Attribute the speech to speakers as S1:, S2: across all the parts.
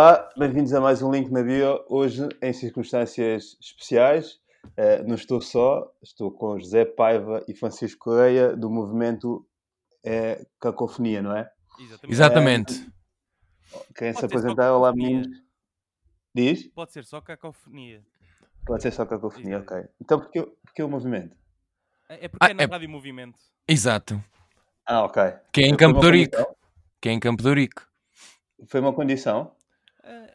S1: Olá, bem-vindos a mais um Link na Bio. Hoje, em circunstâncias especiais, eh, não estou só, estou com José Paiva e Francisco Correia do movimento eh, Cacofonia, não é?
S2: Exatamente.
S1: Querem se apresentar? Olá, meninos. Diz?
S3: Pode ser só cacofonia.
S1: Pode ser só Cacofonia,
S3: Exato.
S1: ok. Então, porquê, porquê o movimento?
S3: É é porque
S2: Ah,
S3: é na
S2: é-
S3: Rádio Movimento.
S2: Exato.
S1: Ah, ok.
S2: Que é em Campo Ourique.
S1: condição?
S2: Que é em Campo de Ourique.
S1: Foi uma condição?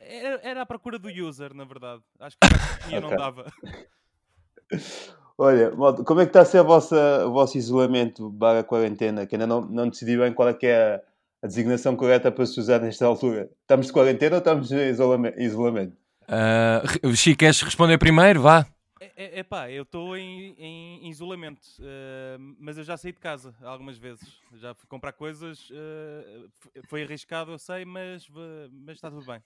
S3: Era, era à procura do user, na verdade. Acho que a cacofonia não dava.
S1: Olha, como é que está a ser a vossa, o vosso isolamento barra quarentena? Que ainda não, não decidi bem qual é que é a, designação correta para se usar nesta altura. Estamos de quarentena ou estamos isolame- isolamento?
S2: Ah, re- Chico, queres responder primeiro? Vá.
S3: É, é, epá, eu estou em, em isolamento, ah, mas eu já saí de casa algumas vezes. Já fui comprar coisas, f- foi arriscado, eu sei, mas, mas está tudo bem.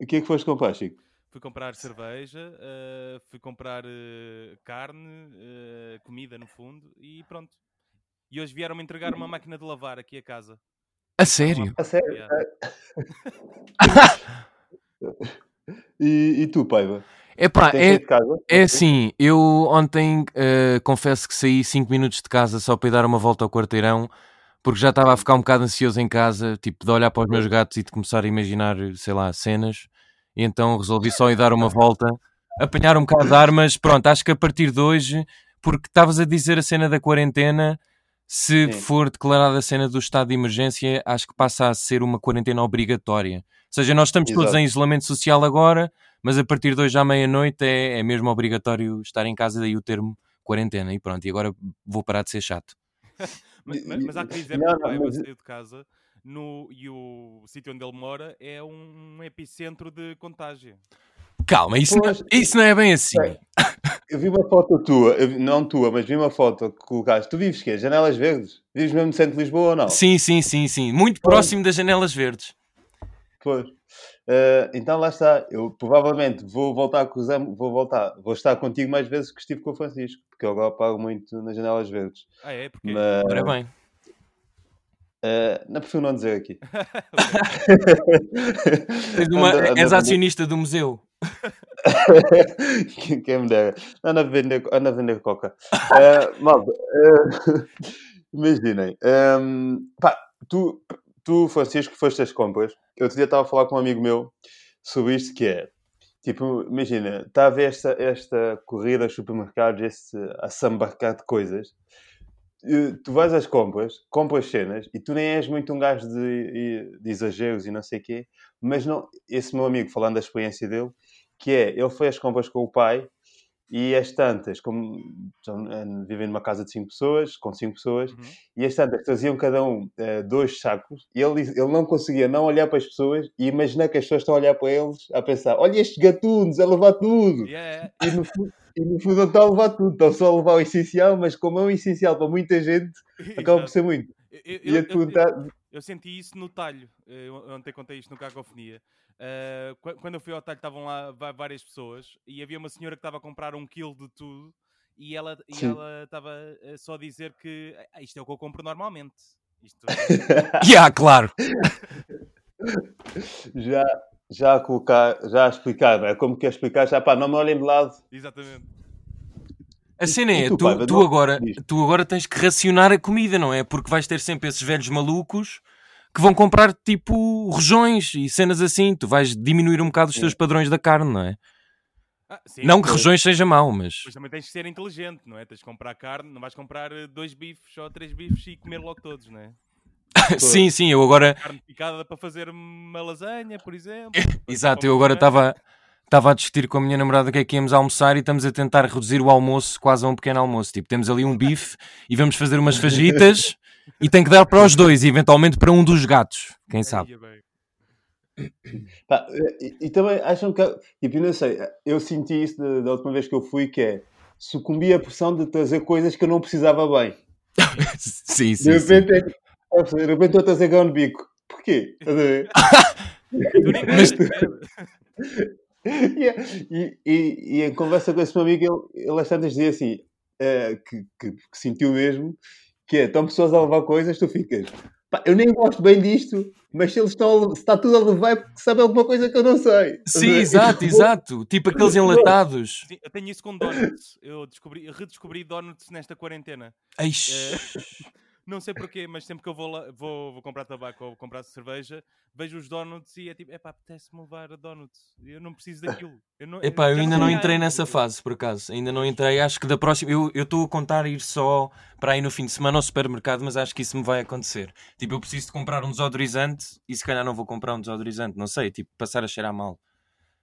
S1: O que é que foste comprar, Chico?
S3: Fui comprar cerveja, ah, fui comprar ah, carne, ah, comida no fundo e pronto. E hoje vieram-me entregar uma máquina de lavar aqui a casa.
S2: A sério?
S1: A sério? E, e tu, Paiva?
S2: Epá, é,
S1: casa?
S2: é assim, eu ontem ah, confesso que saí 5 minutos de casa só para ir dar uma volta ao quarteirão, porque já estava a ficar um bocado ansioso em casa, tipo, de olhar para os meus gatos e de começar a imaginar, sei lá, cenas. E então resolvi só ir dar uma volta, apanhar um bocado de ar, mas pronto, acho que a partir de hoje, porque estavas a dizer a cena da quarentena, se
S1: Sim.
S2: for declarada a cena do estado de emergência, acho que passa a ser uma quarentena obrigatória. Ou seja, nós estamos todos
S1: Exato.
S2: em isolamento social agora, mas a partir de hoje à meia-noite é, é mesmo obrigatório estar em casa, daí o termo quarentena. E pronto, e agora vou parar de ser chato.
S3: Mas, mas- mas há que dizer
S1: Não,
S3: que
S1: não,
S3: o Paiva
S1: mas-
S3: saiu de casa no, e o sítio onde ele mora é um epicentro de contágio.
S2: Calma, isso, não,
S1: Pois.
S2: isso não é bem assim.
S1: Bem, Eu vi uma foto tua, vi- não tua, mas vi uma foto que colocaste. Tu vives quê? Janelas Verdes? Vives mesmo no centro de Lisboa ou não?
S2: Sim, sim, sim, sim. Muito
S1: Pois.
S2: próximo das janelas verdes.
S1: Pois. Eh, então lá está. Eu provavelmente vou voltar a cruzar, vou voltar, vou estar contigo mais vezes que estive com o Francisco, porque eu agora pago muito nas janelas verdes.
S3: Ah, é? Porque.
S1: Mas
S2: Ora bem.
S1: eh, não prefiro não dizer aqui.
S2: Uma- és acionista do museu.
S1: Quem me dera. Anda a vender, anda a vender coca. Eh, malta, eh, imaginem. ehm, pá, tu, tu, Francisco, foste às compras. Eu outro dia estava a falar com um amigo meu sobre isto que é. Tipo, imagina, está a ver esta, esta corrida aos supermercados, este assambarcar de coisas. Tu vais às compras, compras cenas e tu nem és muito um gajo de, de exageros e não sei o quê, mas não, esse meu amigo, falando da experiência dele, que é, ele foi às compras com o pai e as tantas, como eh, vivem numa casa de cinco pessoas, com cinco pessoas,
S3: Uhum.
S1: e as tantas traziam cada um eh, dois sacos e ele, ele não conseguia não olhar para as pessoas e imaginar que as pessoas estão a olhar para eles a pensar, olha estes gatunos a levar tudo!
S3: Yeah,
S1: E no, fu- e no fundo não estão a levar tudo, estão só a levar o essencial, mas como é um essencial para muita gente, acaba por ser muito.
S3: Eu- eu-
S1: E a
S3: eu- eu-
S1: perguntar,
S3: Eu senti isso no talho. eh, Eu ontem contei isto no Cacofonia. Qu- quando eu fui ao talho, estavam lá várias pessoas e havia uma senhora que estava a comprar um quilo de tudo e ela e ela estava eh, só a dizer que "Ah, isto é o que eu compro normalmente. Isto
S2: Yeah, claro.
S1: já, já a colocar, já a explicar, não é? Como quer explicar, já pá, não me olhem de lado.
S3: Exatamente.
S2: A cena é,
S1: tu,
S2: tu, tu agora, tu agora tens que racionar a comida, não é? Porque vais ter sempre esses velhos malucos que vão comprar tipo rojões e cenas assim. Tu vais diminuir um bocado os teus padrões da carne, não é?
S3: Ah, sim,
S2: Não que rojões seja mau, mas.
S3: Mas também tens que ser inteligente, não é? Tens de comprar carne, não vais comprar eh, dois bifes ou três bifes e comer logo todos, não é?
S2: sim, sim, eu agora.
S3: Carne picada para fazer uma lasanha, por exemplo.
S2: Exato, eu agora estava estava a discutir com a minha namorada o que é que íamos almoçar e estamos a tentar reduzir o almoço quase a um pequeno almoço. Tipo, temos ali um bife e vamos fazer umas fajitas e tem que dar para os dois e eventualmente para um dos gatos. Quem sabe?
S1: Pá, e, e também acham que, tipo, eu não sei, eu senti isso da, da última vez que eu fui, que é, sucumbi à pressão de trazer coisas que eu não precisava bem.
S2: Sim,
S1: De
S2: sim, sim.
S1: repente, é, de repente estou a trazer grão de bico. Porquê? Estás a ver?
S3: Tu nem
S2: Mas-?
S1: e, e, e, e em conversa com esse meu amigo, ele, ele às tantas dizia assim, eh, que, que, que sentiu mesmo, que é, estão pessoas a levar coisas, tu ficas, pá, eu nem gosto bem disto, mas se eles estão, a- se está tudo a levar é porque sabem alguma coisa que eu não sei.
S2: Sim, exato, exato. Tipo aqueles enlatados.
S3: Sim, eu tenho isso com donuts. Eu descobri, redescobri donuts nesta quarentena.
S2: Eish.
S3: Não sei porquê, mas sempre que eu vou, lá, vou, vou comprar tabaco ou comprar cerveja, vejo os donuts e é tipo, epá, apetece-me levar donuts. Eu não preciso daquilo. Eu não,
S2: Epá, eu ainda não entrei nessa fase, por acaso. Ainda não entrei. Acho que da próxima. Eu eu estou a contar ir só para ir no fim de semana ao supermercado, mas acho que isso me vai acontecer. Tipo, eu preciso de comprar um desodorizante e se calhar não vou comprar um desodorizante. Não sei, tipo, passar a cheirar mal.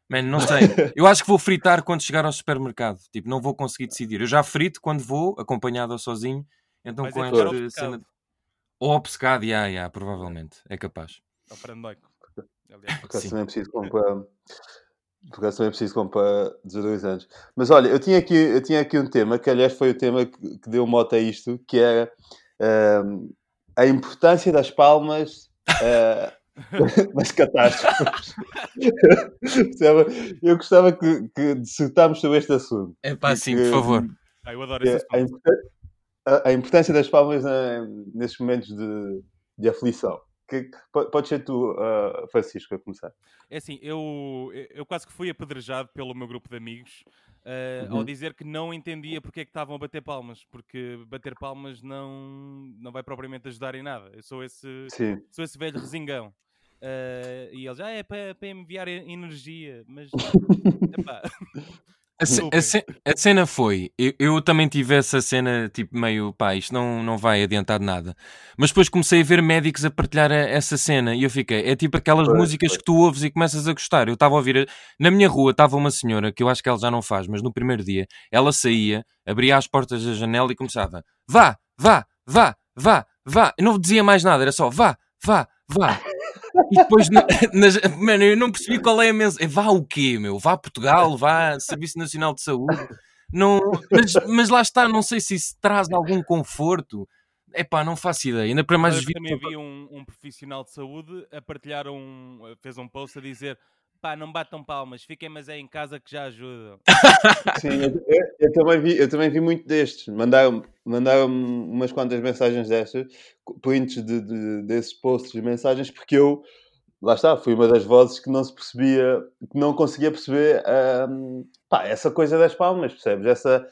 S2: Mano, não sei. Eu acho que vou fritar quando chegar ao supermercado. Tipo, não vou conseguir decidir. Eu já frito quando vou, acompanhado ou sozinho. Então
S3: Mas
S2: com
S3: é
S2: esta
S3: obcecado.
S2: cena. Ou obcecado, já, já, provavelmente. É capaz.
S3: Ou paranoico. Aliás.
S1: Por acaso
S2: Sim.
S1: também preciso comprar. Por acaso também preciso comprar desodorizantes. Mas olha, eu tinha aqui, eu tinha aqui um tema, que aliás foi o tema que, que deu moto a isto, que era ahm, a importância das palmas ah, nas catástrofes. Eu gostava que, que dissertámos sobre este assunto.
S2: É pá, sim,
S1: Porque,
S2: por favor.
S3: Ah, eu adoro esse
S1: é
S3: assunto.
S1: A- a importância das palmas na- nesses momentos de, de aflição. Que, que- po- pode ser tu, ah, Francisco, a começar.
S3: É assim, eu, eu- quase que fui apedrejado pelo meu grupo de amigos ao
S1: Uhum.
S3: dizer que não entendia porque é que estavam a bater palmas, porque bater palmas não, não vai propriamente ajudar em nada. Eu sou esse,
S1: Sim.
S3: sou esse velho resingão. Eh, e eles, ah, é para, para enviar energia, mas epá,
S2: A, a a cena foi, eu, eu também tive essa cena tipo meio, pá, isto não, não vai adiantar de nada. Mas depois comecei a ver médicos a partilhar a- essa cena e eu fiquei, é tipo aquelas
S1: Pois,
S2: músicas
S1: pois.
S2: que tu ouves e começas a gostar. Eu estava a ouvir, na minha rua estava uma senhora, que eu acho que ela já não faz, mas no primeiro dia, ela saía, abria as portas da janela e começava, vá, vá, vá, vá, vá. Eu não dizia mais nada, era só, vá, vá, vá. E depois, na- nas- mano, eu não percebi qual é a mensagem. Vá o quê, meu? Vá a Portugal, vá Serviço Nacional de Saúde. Não, mas, mas lá está, não sei se isso traz algum conforto. Epá, não faço ideia. Ainda para mais
S3: eu
S2: vídeos.
S3: também vi um, um profissional de saúde a partilhar um. fez um post a dizer pá, não batam palmas, fiquem mas é em casa que já ajudam.
S1: Sim, eu, eu- eu também vi, eu também vi muito destes. Mandaram, mandaram umas quantas mensagens destas, prints de, de- desses posts mensagens, porque eu, lá está, fui uma das vozes que não se percebia, que não conseguia perceber hum, pá, essa coisa das palmas, percebes? Essa,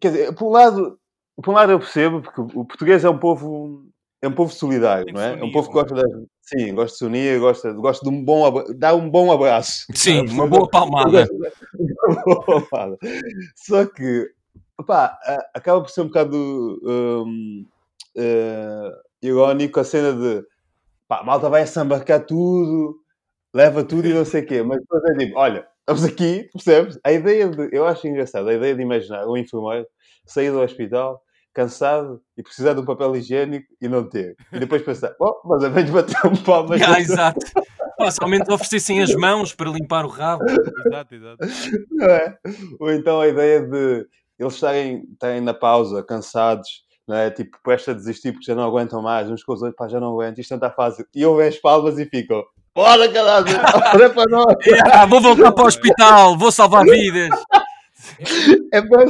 S1: quer dizer, por um lado, por um lado eu percebo, porque o português é um povo. É um povo solidário,
S3: Tem
S1: não é? É um povo que
S3: é?
S1: gosta das... Sim, gosta de se unir, gosta, gosta de um bom abra... dar um bom abraço.
S2: Sim,
S1: Sabes?
S2: uma boa palmada.
S1: Uma boa palmada. Só que, pá, acaba por ser um bocado hum, eh, irónico a cena de pá, a malta vai sambarcar tudo, leva tudo e não sei o quê, mas depois é tipo, olha, estamos aqui, percebes? A ideia de, eu acho engraçado, a ideia de imaginar um enfermeiro sair do hospital cansado e precisar de um papel higiênico e não ter. E depois pensar, oh, mas a vez de bater um palmas.
S2: Ah, exato. Menos oferecessem as mãos para limpar o rabo.
S3: exato, exato.
S1: não é? Ou então a ideia de eles estarem, estarem na pausa, cansados, não é? Tipo, presta a desistir porque já não aguentam mais, uns com os outros, pá, já não aguento, isto não está fácil. E ouvem as palmas e ficam, bora caralho, bora para nós,
S2: Ah, vou voltar para o hospital, vou salvar vidas.
S1: é para,
S3: Eu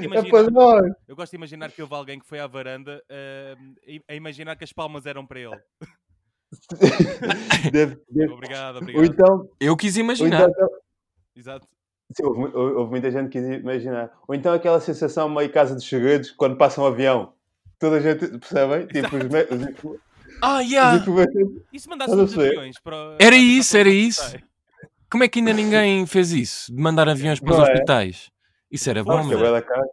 S3: de
S1: é para
S3: imaginar,
S1: nós.
S3: eu gosto de imaginar que houve alguém que foi à varanda e- a imaginar que as palmas eram para ele.
S1: Deve- deve-
S3: Obrigado, obrigado.
S1: então,
S2: Eu quis imaginar.
S1: então
S3: Exato.
S1: Sim, houve, houve muita gente que quis imaginar. Ou então aquela sensação meio casa dos segredos quando passa um avião. Toda a gente, percebem? Tipo, os, os,
S2: Ah, yeah.
S3: E se mandasse uns aviões para.
S2: Era isso, era isso. Como é que ainda ninguém fez isso? De mandar aviões para os
S1: Não é?
S2: hospitais? Isso era bom,
S1: é cara.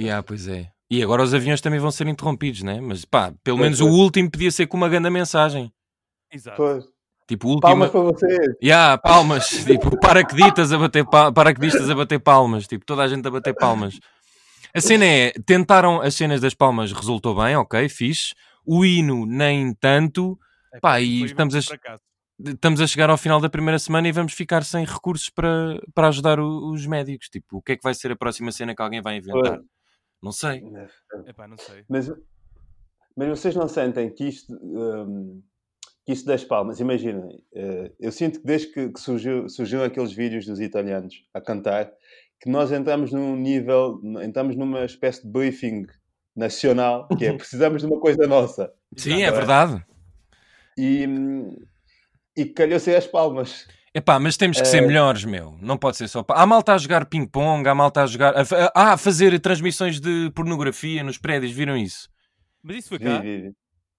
S2: Yeah, pois é. E agora os aviões também vão ser interrompidos, né? Mas pá, pelo
S1: Pois,
S2: menos o
S1: pois.
S2: último podia ser com uma grande mensagem.
S3: Exato.
S1: Pois.
S2: Tipo, o último.
S1: Palmas para vocês.
S2: Yeah, palmas, tipo, paraquedistas a bater pa- paraquedistas a bater palmas, tipo, toda a gente a bater palmas. A cena é, tentaram as cenas das palmas, resultou bem, ok, fixe. O hino nem tanto.
S3: É,
S2: Pá, e estamos a, estamos a chegar ao final da primeira semana e vamos ficar sem recursos para, para ajudar o- os médicos. Tipo, o que é que vai ser a próxima cena que alguém vai inventar?
S1: Pois.
S2: Não sei.
S3: Epá, não sei.
S1: Mas, mas vocês não sentem que isto, hum, que isto das palmas, imaginem, eh, eu sinto que desde que, que surgiu, surgiram aqueles vídeos dos italianos a cantar, que nós entramos num nível, entramos numa espécie de briefing nacional, que é precisamos de uma coisa nossa.
S2: Sim, é
S1: Exato.
S2: verdade.
S1: E, e calhou-se as palmas.
S2: Epá, mas temos que ser
S1: É.
S2: melhores, meu. Não pode ser só. Há malta a jogar ping-pong, há malta a jogar. Ah, a fazer transmissões de pornografia nos prédios, viram isso?
S3: Mas isso foi
S1: Vi,
S3: cá.
S1: vi, vi.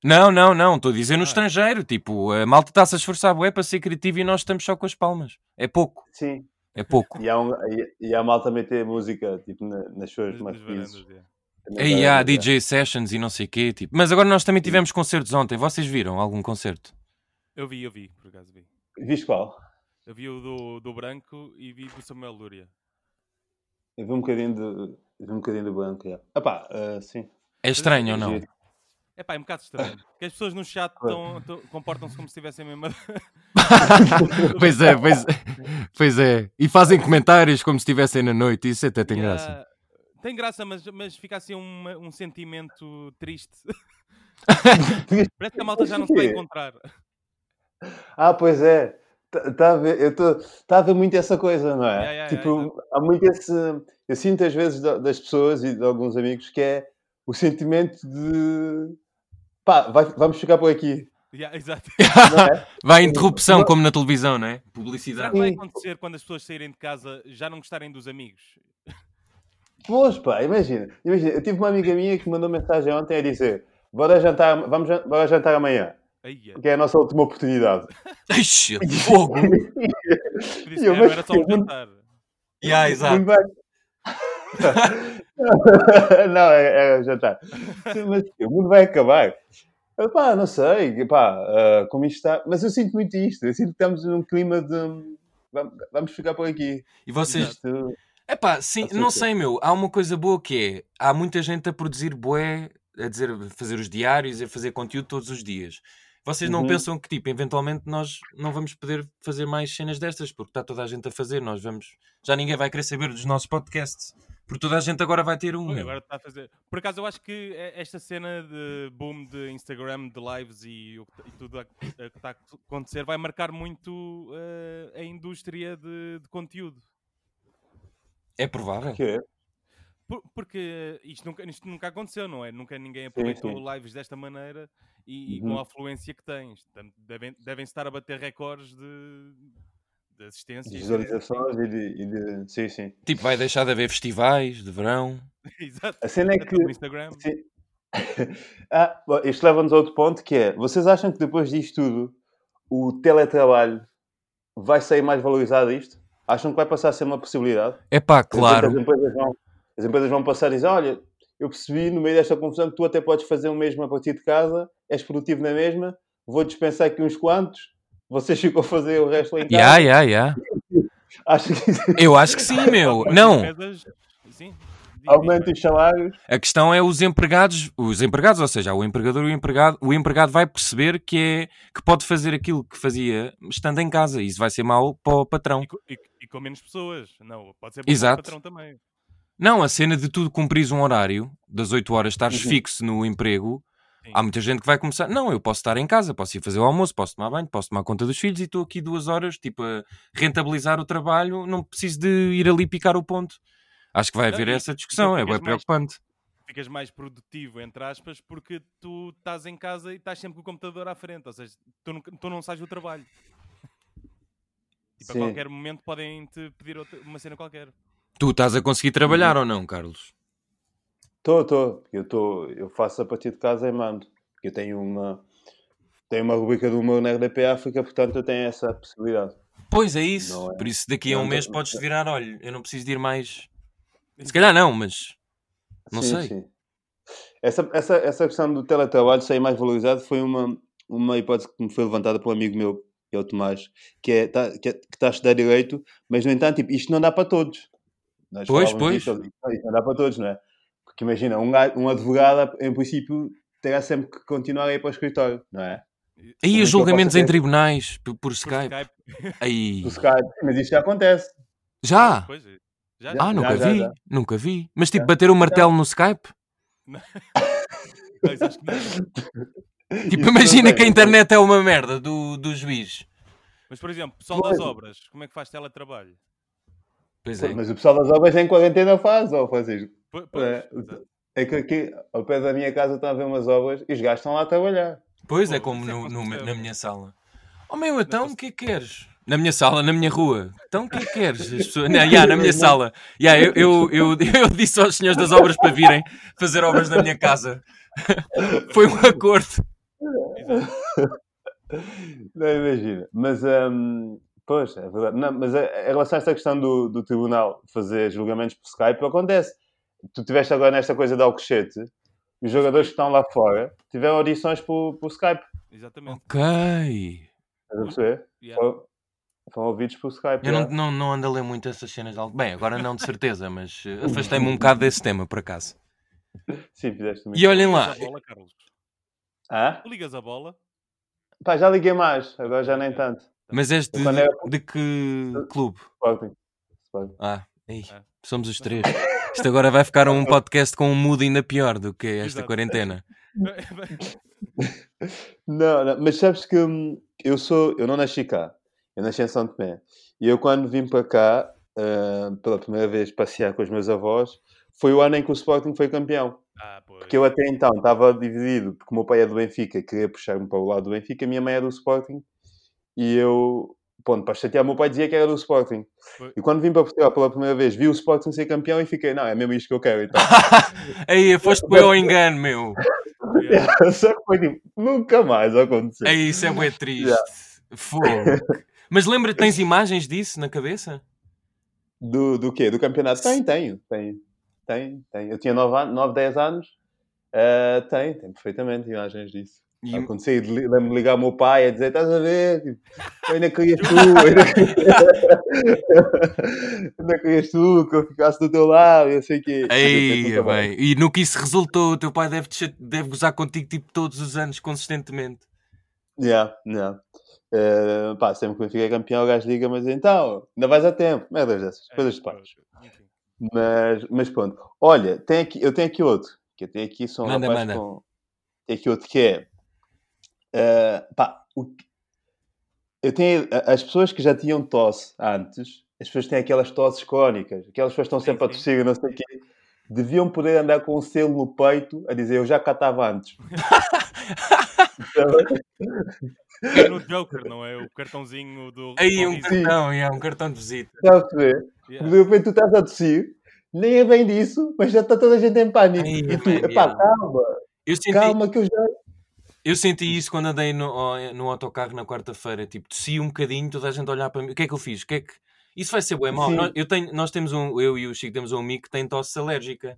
S2: Não, não, não. Estou a dizer no
S3: Ah.
S2: estrangeiro. Tipo, a malta está-se a esforçar bué para ser criativo e nós estamos só com as palmas. É pouco,
S1: Sim.
S2: é pouco.
S1: E há, um, e, e há malta a meter música tipo, na- nas suas
S2: Aí
S1: dá-
S2: há DJ sessions e não sei o quê. Tipo. Mas agora nós também tivemos concertos ontem. Vocês viram algum concerto?
S3: Eu vi, eu vi, por acaso vi.
S1: Viste qual?
S3: Eu vi o do, do Branco e vi do Samuel Lúria.
S1: Eu vi um bocadinho de, vi um bocadinho do banco. Yeah. Epá, ah, sim.
S2: É estranho ou não?
S3: É pá, é um bocado estranho. Porque as pessoas no chat comportam-se como se estivessem mesmo.
S2: pois é, pois, pois é. E fazem comentários como se estivessem na noite. Isso até tem
S3: Yeah.
S2: graça.
S3: Tem graça, mas, mas fica assim uma- um sentimento triste. Parece que a malta já não se vai encontrar.
S1: Ah, pois é. Está a ver, eu estou tá a ver muito essa coisa, não é?
S3: Yeah, yeah,
S1: tipo, há muito esse. Eu sinto às vezes da- das pessoas e de alguns amigos que é o sentimento de pá, vai- vamos ficar por aqui,
S3: Yeah, exato.
S1: não é?
S2: Vai a interrupção, como na televisão, não é?
S3: Será
S2: Publicidade.
S3: que vai acontecer quando as pessoas saírem de casa já não gostarem dos amigos?
S1: Pois pá, imagina, imagina, eu tive uma amiga minha que me mandou mensagem ontem a dizer bora jantar, vamos bora jantar amanhã,
S3: Aí, é.
S1: que é a nossa última oportunidade.
S2: Ixi, fogo!
S3: Por isso,
S1: E eu,
S3: é,
S1: mas
S3: era só um jantar.
S2: yeah, exato.
S1: Não, é, é jantar. Mas o mundo vai acabar. Eu, pá, não sei, pá, ah, como isto está. Mas eu sinto muito isto. Eu sinto que estamos num clima de. Vamos, ficar por aqui.
S2: E vocês.
S1: Isto,
S2: Epá, sim, não
S1: é.
S2: sei, meu. Há uma coisa boa que é: há muita gente a produzir bué, a dizer, a fazer os diários, a fazer conteúdo todos os dias. Vocês não
S1: Uhum.
S2: pensam que, tipo, eventualmente nós não vamos poder fazer mais cenas destas, porque está toda a gente a fazer, nós vamos. Já ninguém vai querer saber dos nossos podcasts, porque toda a gente agora vai ter um.
S3: Agora está a fazer. Por acaso, eu acho que é- esta cena de boom de Instagram, de lives e, o e tudo a que está a acontecer vai marcar muito eh, a indústria de, de conteúdo.
S2: É provável.
S1: que é?
S3: Por- porque isto nunca, isto nunca aconteceu, não é? Nunca ninguém aproveitou
S1: sim.
S3: lives desta maneira e, e
S1: Uhum.
S3: com a afluência que tens. Devem, devem estar a bater recordes de, de assistência.
S1: De visualizações e de, e de- Sim, sim.
S2: Tipo, vai deixar de haver festivais de verão.
S3: Exato.
S1: A cena é que.
S3: Instagram.
S1: Sim. ah, bom, isto leva-nos a outro ponto que é: vocês acham que depois disto tudo o teletrabalho vai sair mais valorizado isto? Acham que vai passar a ser uma possibilidade?
S2: É pá,
S1: repente As
S2: claro.
S1: empresas, vão, as empresas vão passar e dizer: Olha, eu percebi no meio desta confusão que tu até podes fazer o mesmo a partir de casa, és produtivo na mesma, vou dispensar aqui uns quantos, vocês ficam a fazer o resto lá em casa.
S2: Ya, ya, ya.
S1: Acho que
S2: Eu acho que sim, meu. Não,
S3: Sim.
S1: aumenta os salários.
S2: A questão é os empregados, os empregados, ou seja, o empregador e o empregado, o empregado vai perceber que é que pode fazer aquilo que fazia estando em casa. e Isso vai ser mau para o patrão.
S3: E, e- e com menos pessoas. Não, pode ser para o patrão também.
S2: Não, a cena de tudo cumprires um horário, das 8 horas estares
S1: Uhum.
S2: fixo no emprego,
S3: Sim.
S2: há muita gente que vai começar. Não, eu posso estar em casa, posso ir fazer o almoço, posso tomar banho, posso tomar conta dos filhos e estou aqui duas horas, tipo, a rentabilizar o trabalho, não preciso de ir ali picar o ponto. Acho que vai
S3: Não,
S2: haver
S3: e-
S2: essa discussão, é bem preocupante.
S3: Ficas mais produtivo, entre aspas, porque tu estás em casa e estás sempre com o computador à frente. Ou seja, tu, nunca- tu não sais do trabalho. Tipo, a
S1: Sim.
S3: qualquer momento podem-te pedir outra- uma cena qualquer.
S2: Tu estás a conseguir
S3: Uhum.
S2: trabalhar ou não, Carlos?
S1: Estou, estou. Eu, tô, eu faço a partir de casa e mando. Eu tenho uma, tenho uma rubrica do humor na RDP África, portanto eu tenho essa possibilidade.
S2: Pois é isso.
S1: É-
S2: Por isso daqui a um mês
S1: tô-
S2: podes virar, olha, eu não preciso de ir mais. Se calhar não, mas não
S1: Sim,
S2: sei.
S1: sim. Essa, essa, essa questão do teletrabalho ser mais valorizado foi uma, uma hipótese que me foi levantada por um amigo meu, que é o Tomás, que é, tá, que é- que está a estudar Direito, mas no entanto, tipo, isto não dá para todos. Nós
S2: Pois,
S1: falávamos disto, Isto isto não dá para todos, não é? Porque imagina, um, um advogado, em princípio, terá sempre que continuar a ir para o escritório, não é?
S2: Aí
S1: Também
S2: os julgamentos em tribunais por, por
S3: Por
S2: Skype.
S3: Skype.
S2: Aí.
S1: Do Skype, mas isto já acontece.
S2: Já?
S3: Pois é. Já,
S1: Já.
S2: Ah, nunca
S1: já,
S2: vi.
S1: já.
S2: Nunca vi. Mas tipo, bater o martelo no Skype?
S3: Mas acho que não.
S2: Tipo, imagina que a internet é uma merda do, do juiz.
S3: Mas, por exemplo, pessoal das obras, como é que faz teletrabalho?
S2: Pois é.
S1: Mas o pessoal das obras em quarentena faz, ou Francisco?
S3: Po- pois,
S1: É. É que aqui, ao pé da minha casa, estão a ver umas obras e os gajos estão lá a trabalhar.
S2: Pois é, como
S3: é
S2: no- no- na minha sala. Oh meu, então o que é que queres? Na minha sala, na minha rua. Então o que é que queres? As pessoas... Não, yeah, na minha sala. Yeah, eu, eu, eu, eu disse aos senhores das obras para virem fazer obras na minha casa. Foi um acordo.
S1: Não imagina. Mas, hum, pois, é verdade. Não, mas é- em relação a esta questão do, do tribunal fazer julgamentos por Skype, acontece. Tu estiveste agora nesta coisa de Alcochete, os jogadores que estão lá fora tiveram audições por, por Skype.
S3: Exatamente.
S2: Ok.
S1: Estás a perceber?
S3: Yeah.
S1: Foram, foram ouvidos por Skype.
S2: Eu não, não, não ando a ler muito essas cenas de. Bem, agora não de certeza, mas eh, afastei-me um bocado desse tema, por acaso.
S1: Sim, fizeste muito.
S2: E olhem
S3: Ligas
S2: lá,
S3: a bola, Carlos.
S1: Hã?
S3: Ligas a bola.
S1: Pá, já liguei mais, agora já nem tanto.
S2: Mas és de,
S1: era-
S2: de que clube?
S1: Sporting. Sporting.
S2: Ah, ei,
S3: Ah.
S2: somos os três. Isto agora vai ficar um podcast com um mood ainda pior do que esta
S3: Exato.
S2: quarentena.
S1: Não, não, mas sabes que hum, eu sou, eu não nasci cá, eu nasci em São Tomé. E eu quando vim para cá, ah, pela primeira vez passear com os meus avós, foi o ano em que o Sporting foi campeão.
S3: ah, pois.
S1: Porque eu até então estava dividido, porque o meu pai é do Benfica, queria puxar-me para o lado do Benfica, a minha mãe é do Sporting, e eu, ponto, para chatear o meu pai dizia que era do Sporting. E quando vim para Portugal pela primeira vez, vi o Sporting ser campeão e fiquei, não, é mesmo isto que eu quero, então.
S2: Aí, foste bem ao engano, meu.
S3: Yeah.
S1: Só que foi tipo, nunca mais aconteceu.
S2: Aí, isso é bem triste. Fogo. Mas lembra, tens imagens disso na cabeça?
S1: Do, do quê? Do campeonato? Tem, tenho. Tem, tem, tem. Eu tinha 9, 9 10 anos. Uh, tem, tem perfeitamente imagens disso.
S2: E-
S1: li- lembro-me de ligar ao meu pai a dizer: estás a ver? Tipo, ainda querias tu, ainda querias, tu que eu ficasse do teu lado, e eu sei que.
S2: Aí, bem. E no que isso resultou, o teu pai deve, te- deve gozar contigo tipo todos os anos, consistentemente.
S1: Yeah, yeah. Uh, pá, sempre que eu fiquei campeão, o gajo liga, mas então, ainda vais a tempo. Merdas dessas,
S3: É,
S1: coisas de pais. Mas, mas pronto. Olha, tem aqui, eu tenho aqui outro. Que eu tenho aqui só um
S2: Manda,
S1: rapaz
S2: manda.
S1: com... Tem aqui outro que é... eh, pá, o que- eu tenho... a- As pessoas que já tinham tosse antes, as pessoas têm aquelas tosses crónicas. Aquelas pessoas que estão
S3: Sim,
S1: sempre a
S3: sim.
S1: tossir e não sei o quê. Deviam poder andar com um selo no peito a dizer eu já cá estava antes.
S3: É no Joker, não é? O cartãozinho do.
S2: Aí, um cartão, é, um cartão de visita.
S1: Está a perceber?
S3: Yeah.
S1: De repente tu estás a tossir, nem é bem disso, mas já está toda a gente em pânico.
S2: Ai,
S1: e tu,
S2: man,
S1: epá,
S2: yeah.
S1: calma,
S2: Eu senti,
S1: calma que eu já...
S2: eu senti isso quando andei no, no autocarro na quarta-feira. Tipo, tossi um bocadinho, toda a gente a olhar para mim. O que é que eu fiz? O que é que... Isso vai ser bem mau. Nós, eu tenho, nós temos um, eu e o Chico temos um amigo que tem tosse alérgica.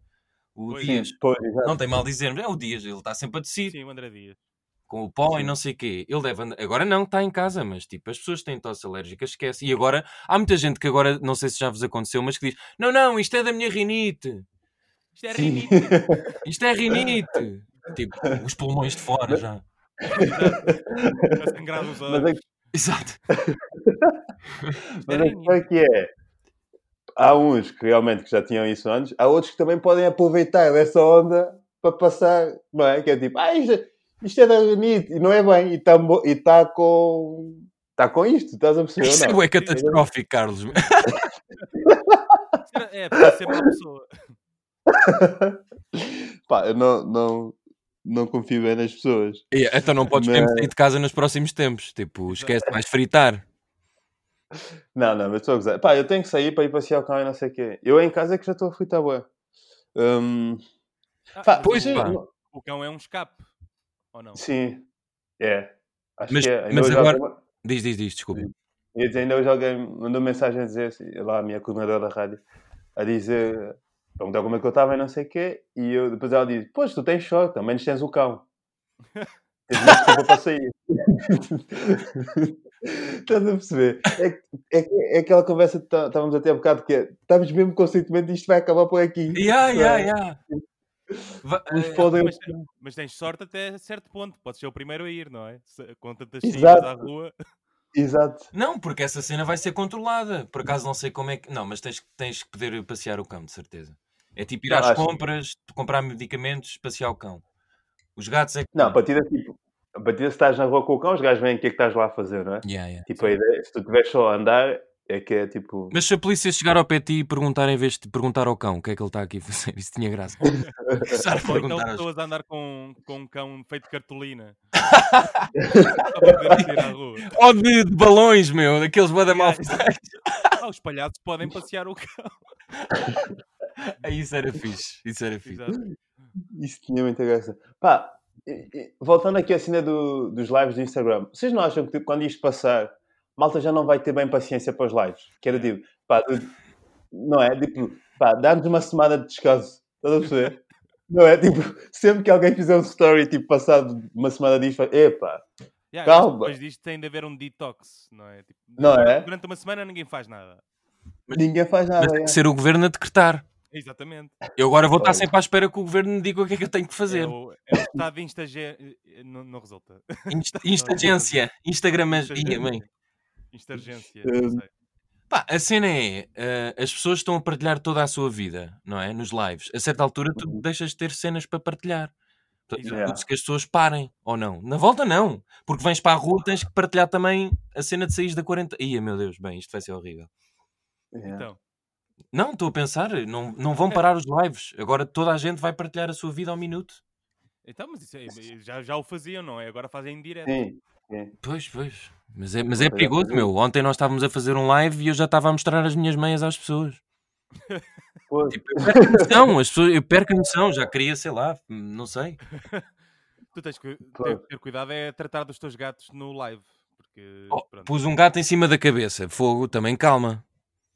S2: O
S3: Pois.
S2: Dias.
S1: Pois.
S2: Não tem mal dizer, é o Dias, ele está sempre a tossir.
S3: Sim, o André Dias.
S2: com o pó e não sei o quê. Ele deve andar... Agora não, está em casa, mas tipo, as pessoas que têm tosse alérgica, esquece. E agora, há muita gente que agora, não sei se já vos aconteceu, mas que diz: Não, não, isto é da minha rinite.
S3: Isto é
S1: Sim.
S3: rinite.
S2: Isto é rinite. Tipo, os pulmões de fora já.
S3: A sangrar os
S1: Mas
S3: olhos.
S1: a,
S2: Exato.
S1: mas a questão é que é... Há uns que realmente que já tinham isso antes, há outros que também podem aproveitar dessa onda para passar, não é? Que é tipo, ah, isto, isto é da Renite, e não é bem, e está tá com... Está com isto, estás a perceber?
S2: Isso é
S1: não?
S2: bué catastrófico, Carlos.
S3: É, para ser uma pessoa.
S1: Pá, eu não, não, não confio bem nas pessoas.
S2: E, então não podes
S1: Mas-
S2: mesmo sair de casa nos próximos tempos. Tipo, esquece, vais fritar.
S1: Não, não, mas estou a gozar. Pá, eu tenho que sair para ir passear o cão e não sei o quê. Eu em casa é que já estou a fritar bué. Hum,
S3: Ah,
S1: pá,
S2: pois,
S3: o,
S2: pá.
S3: o cão é um escape. Ou não?
S1: Sim, é. Acho
S2: Mas-
S1: que é. Ainda
S2: mas
S1: hoje
S2: agora-
S1: alguém-
S2: Diz, diz, diz, desculpa.
S1: dizer, ainda hoje alguém mandou mensagem a dizer, assim, lá a minha coordenadora da rádio, a dizer, perguntar como é que eu estava e não sei o quê, e eu, depois ela diz, pois, tu tens sorte, ao menos tens o cão. Tens uma desculpa para sair. Estás a perceber? É, é, é aquela conversa que tá- estávamos até há bocado, que é, estamos mesmo com o sentimento de isto vai acabar por aqui.
S2: Ya, ya,
S1: Não
S2: ya. Va-
S1: Uns
S2: eh,
S1: podem...
S3: Mas, mas tens sorte até certo ponto. Podes ser o primeiro a ir, não é? Com tantas saídas à rua.
S1: Exato.
S2: Não, porque essa cena vai ser controlada. Por acaso não sei como é que. Não, mas tens, tens que poder passear o cão, de certeza. É tipo ir
S1: Não,
S2: às compras, comprar medicamentos, passear o cão. Os gatos é que.
S1: Não, a partir de tipo, a partir de se estás na rua com o cão, os gajos veem o que é que estás lá a fazer, não é?
S2: Yeah, yeah.
S1: Tipo, a ideia, se tu estiveres só a andar, É que é tipo.
S2: Mas se a polícia chegar ao pé de ti e perguntar em vez de perguntar ao cão o que é que ele está aqui a fazer, isso tinha graça. Começar a
S3: Ou então pessoas a andar com, com um cão feito de cartolina. Rua.
S2: Ou de, de balões, meu, daqueles bada mal
S3: Yeah, Ah, os palhaços podem passear o cão.
S2: Isso era fixe, isso era fixe.
S1: Isso tinha muita graça. Pá, voltando aqui à cena do- dos lives do Instagram, vocês não acham que tipo, quando isto passar, malta já não vai ter bem paciência para os lives? Que era tipo, pá, tu- não é? Tipo, pá, dá-nos uma semana de descanso. Estás a perceber? Não é? Tipo, sempre que alguém fizer um story, tipo, passado uma semana disto, epá,
S3: Yeah,
S1: Calma.
S3: Depois disto tem de haver um detox, não é? Tipo,
S1: Não é?
S3: Durante uma semana ninguém faz nada.
S1: ninguém faz nada.
S2: Mas tem
S1: é.
S2: que ser o governo a decretar.
S3: Exatamente.
S2: Eu agora vou estar sempre à espera que o governo me diga o que é que eu tenho que fazer.
S3: É o, é o estado de instagé... Não, não resulta.
S2: Inst- Instagência, Instagramas. Ia bem.
S3: Instargência.
S1: Hum.
S3: não sei.
S2: Pá, a cena é, eh, as pessoas estão a partilhar toda a sua vida, não é? Nos lives. A certa altura tu
S1: Uhum.
S2: deixas de ter cenas para partilhar. Preciso que as pessoas parem, ou não. Na volta não, porque vens para a rua tens que partilhar também a cena de sair da 40. Ia, meu Deus, bem, isto vai ser horrível.
S1: Yeah.
S3: Então,
S2: Não, estou a pensar, não, não vão parar os lives. Agora toda a gente vai partilhar a sua vida ao minuto.
S3: então, mas isso é- já, já o faziam, não é? Agora fazem em direto.
S1: Sim, sim.
S2: Pois, pois. Mas é, mas é perigoso, meu. Ontem nós estávamos a fazer um live e eu já estava a mostrar as minhas meias às pessoas.
S1: Pô,
S2: Tipo, eu perco a noção, as pessoas, eu perco a noção, já queria, sei lá, não sei.
S3: Tu tens que
S1: Pois.
S3: ter, ter cuidado é tratar dos teus gatos no live. Porque,
S2: Oh, pus um gato em cima da cabeça, fogo, também calma.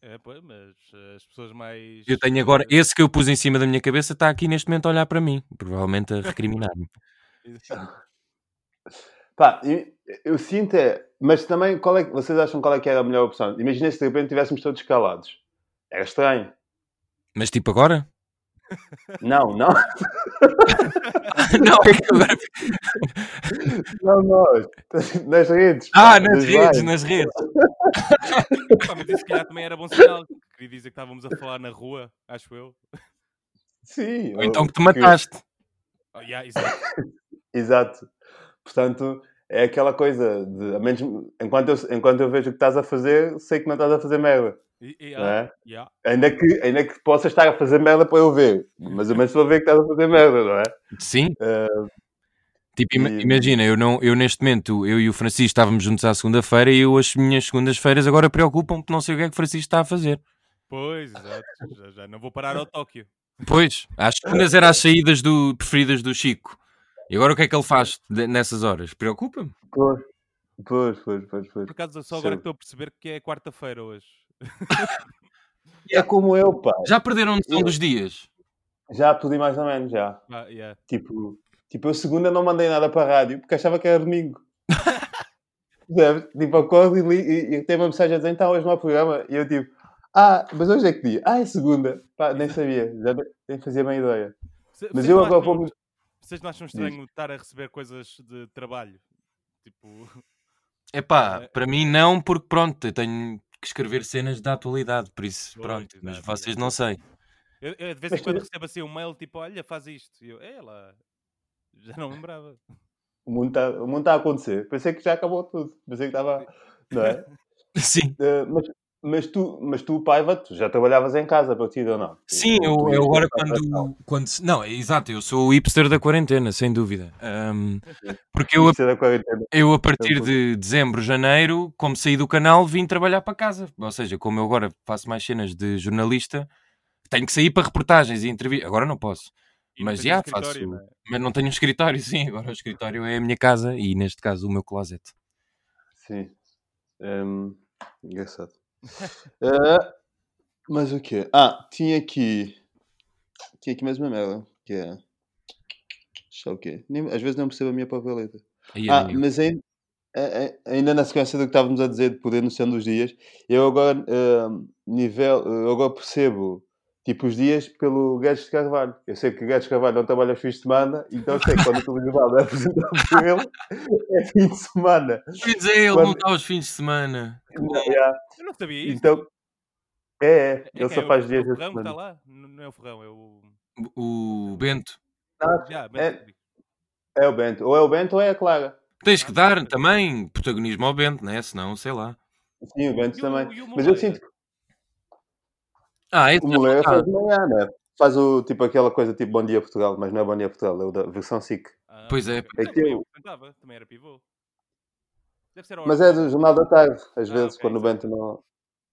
S3: É, pois, mas as pessoas mais...
S2: Eu tenho agora,
S3: eh,
S2: esse que eu pus em cima da minha cabeça está aqui neste momento a olhar para mim, provavelmente a recriminar-me.
S1: Pá, eu, eu sinto é. Mas também, qual é, vocês acham qual é que era a melhor opção? Imagina se de repente estivéssemos todos calados. Era estranho.
S2: Mas tipo agora?
S1: Não, não.
S2: não, é que agora.
S1: Não, não. Nas redes.
S2: Ah, nas redes, nas redes.
S3: Pá, mas isso se calhar também era bom sinal. Queria dizer que estávamos a falar na rua, acho eu.
S1: Sim.
S2: Ou então que te
S1: que-
S2: mataste.
S3: Oh, yeah, exato.
S1: Exato. Portanto, é aquela coisa de, a menos, enquanto, eu, enquanto eu vejo o que estás a fazer, sei que não estás a fazer merda.
S3: E- e-
S1: Não
S3: ah,
S1: é?
S3: yeah.
S1: Ainda que, ainda que possas estar a fazer merda para eu ver. Mas ao menos estou a ver que estás a fazer merda, não é?
S2: Sim.
S1: Eh,
S2: Tipo,
S1: E-
S2: imagina, eu, não, eu neste momento, eu e o Francisco estávamos juntos à segunda-feira e eu as minhas segundas-feiras agora preocupam-me porque não sei o que é que o Francisco está a fazer.
S3: Pois, exato. Já, já não vou parar ao Tóquio.
S2: Pois, às segundas eram as saídas do, preferidas do Chico. E agora o que é que ele faz nessas horas? Preocupa-me.
S1: pois, pois, pois, pois, pois.
S3: Por acaso, só agora
S1: Sim.
S3: que estou a perceber que é quarta-feira hoje.
S1: É como eu, pá.
S2: Já perderam noção dos dias?
S1: Já tudo e mais ou menos, já.
S3: Ah, yeah.
S1: Tipo, tipo, eu segunda não mandei nada para a rádio porque achava que era domingo. Tipo, acordo e, li, e, e tem uma mensagem a dizer, então hoje não há programa. E eu tipo, ah, mas hoje é que dia? Ah, é segunda. Pá, nem sabia, já nem- fazia bem ideia.
S3: Se-
S1: Mas eu agora
S3: acham-
S1: vou-me...
S3: Vocês não acham estranho estar a receber coisas de trabalho? Tipo,
S2: Epá,
S3: É.
S2: para mim não, porque pronto, eu tenho que escrever cenas da atualidade, por isso, pronto. Mas vocês não sei.
S3: eu, eu de vez em quando
S1: tu-
S3: recebo assim um mail tipo, olha, faz isto. E eu, é lá. Já não lembrava.
S1: O mundo está tá a acontecer. Pensei que já acabou tudo. Pensei que estava... Não é?
S2: Sim.
S1: Eh, mas, mas, tu, mas tu, Paiva, tu já trabalhavas em casa a partir ou não?
S2: Sim, eu, eu agora quando, quando. Não, exato, eu sou o hipster da quarentena, sem dúvida. Ahm, porque eu, eu, a partir
S1: Então,
S2: de dezembro, janeiro, como saí do canal, vim trabalhar para casa. Ou seja, como eu agora faço mais cenas de jornalista, tenho que sair para reportagens e entrevistas. Agora não posso.
S3: E
S2: Mas já faço.
S3: não é?
S2: Mas não tenho um escritório, sim. Agora o escritório é a minha casa e, neste caso, o meu closet.
S1: Sim. Hum, engraçado. Eh, mas o quê? Ah, tinha aqui. Tinha aqui mais uma merda. Que é. Só o quê? Nem- às vezes não percebo a minha própria letra.
S2: Aí,
S1: Ah, mas ainda, ainda na sequência do que estávamos a dizer de poder noção dos dias, eu agora, hum, nível, eu agora percebo tipo os dias pelo Guedes de Carvalho. Eu sei que Guedes de Carvalho não trabalha aos fins de semana, então sei que quando o televisão é apresentado por ele, é fim de semana.
S2: Quer dizer, ele
S1: quando-
S2: não está aos fins de semana.
S3: Eu não sabia isso.
S1: Então, é, é,
S3: É
S1: ele
S3: quem?
S1: só
S3: É o-
S1: faz
S3: é
S1: dias
S3: o Ferrão que está lá? Não é o Ferrão, é o.
S2: O Bento.
S3: Já, bem
S1: é-. É o Bento. Ou é o Bento ou é a Clara.
S2: Tens que dar também protagonismo ao Bento, né? Senão, sei lá.
S1: Sim, o Bento
S3: E o-
S1: também.
S3: o
S1: Mas eu sinto que
S2: Ah, esse
S1: o
S2: não
S1: Moleira
S2: tá.
S1: faz de manhã, né? Faz o, tipo aquela coisa tipo Bom Dia Portugal, mas não é Bom Dia Portugal, é o da versão SIC.
S3: Ah,
S2: Pois é,
S1: é que
S3: também
S1: eu-
S3: apresentava, também era pivô. Deve ser a
S1: Mas é do Jornal da Tarde, às
S3: Ah,
S1: vezes,
S3: ok,
S1: quando o. Bento não,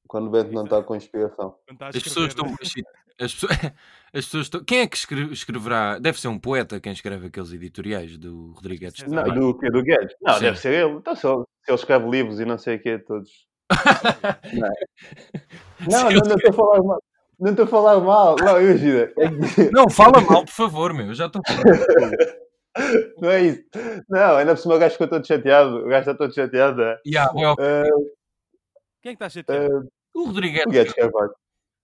S1: quando o Bento não está com inspiração.
S3: A
S2: As pessoas estão. As pessoas, as pessoas estão. Quem é que escre- escreverá? Deve ser um poeta quem escreve aqueles editoriais do Rodrigues
S1: Não, do do Guedes? Não,
S2: Sim.
S1: deve ser ele. Então, se ele, se ele escreve livros e não sei o quê, todos. Não, não, não não estou a falar mal. Não estou a falar mal. Não, imagina.
S2: Não, fala mal, por favor, meu. eu Já estou.
S1: Não é isso. Não, ainda por cima o gajo ficou todo chateado. O gajo está todo chateado. É?
S2: Yeah, é o-
S1: Ah,
S3: Quem é que está chateado?
S1: ah,
S2: o Rodrigues
S1: o Guedes Carvalho.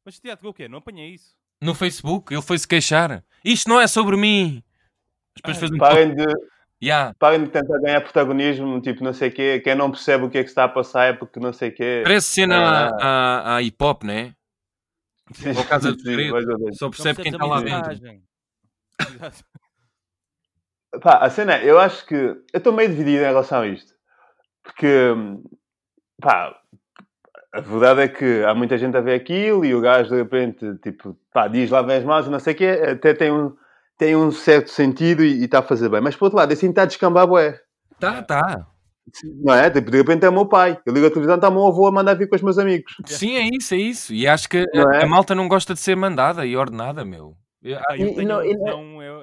S3: Mas chateado com o quê? Não apanhei isso.
S2: no Facebook, ele foi-se queixar. Isto não é sobre mim. Mas depois
S3: Ah,
S2: fez um
S1: Parem de,
S2: Yeah.
S1: parem de tentar ganhar protagonismo, tipo, não sei o quê. Quem não percebe o que é que se está a passar é porque não sei o quê.
S2: Parece cena
S1: Ah.
S2: à, à hip hop, né?
S1: Sim,
S2: Ou Casa Segredo. Só percebe quem está lá dentro.
S1: Pá, a cena é, eu acho que eu estou meio dividido em relação a isto. Porque, pá, a verdade é que há muita gente a ver aquilo e o gajo de repente, tipo, pá, diz lá bem as mãos e não sei o quê, até tem um, tem um certo sentido e está a fazer bem. Mas por outro lado, assim está a descambar, bué.
S2: Tá, tá.
S1: Não é? Tipo, de repente é o meu pai. Eu ligo a televisão, está o meu avô a mandar vir com os meus amigos.
S2: Sim, é isso, é isso. E acho que a,
S1: é?
S2: a malta não gosta de ser mandada e ordenada, meu. Eu-
S3: Pá, eu tenho
S1: não- e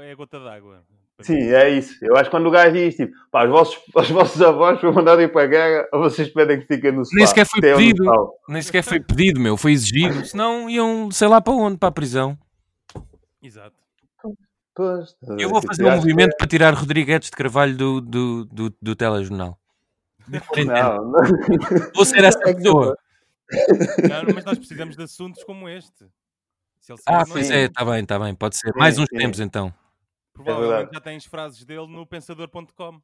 S3: é, é a gota d'água.
S1: Sim, é isso. Eu acho que quando o gajo diz, tipo, pá, os vossos, os vossos avós foram mandar ir para a guerra, ou vocês pedem que fiquem no sofá.
S2: Nem sequer foi pedido. Nem sequer foi pedido, meu. Foi exigido. Senão iam, sei lá para onde, para a prisão.
S3: Exato.
S1: Pois,
S2: Eu vou
S1: tipo,
S2: fazer um movimento para tirar Rodrigues de Carvalho do, do, do, do telejornal.
S1: Não, não.
S2: Vou ser essa
S1: É que
S2: pessoa.
S3: Não, mas nós precisamos de assuntos como este. Se ele
S2: Ah, pois
S1: sim.
S2: é, está bem, está bem, pode ser.
S1: Sim,
S2: Mais uns
S1: sim.
S2: tempos então.
S3: Provavelmente
S1: verdade.
S3: já tens frases dele no pensador.com.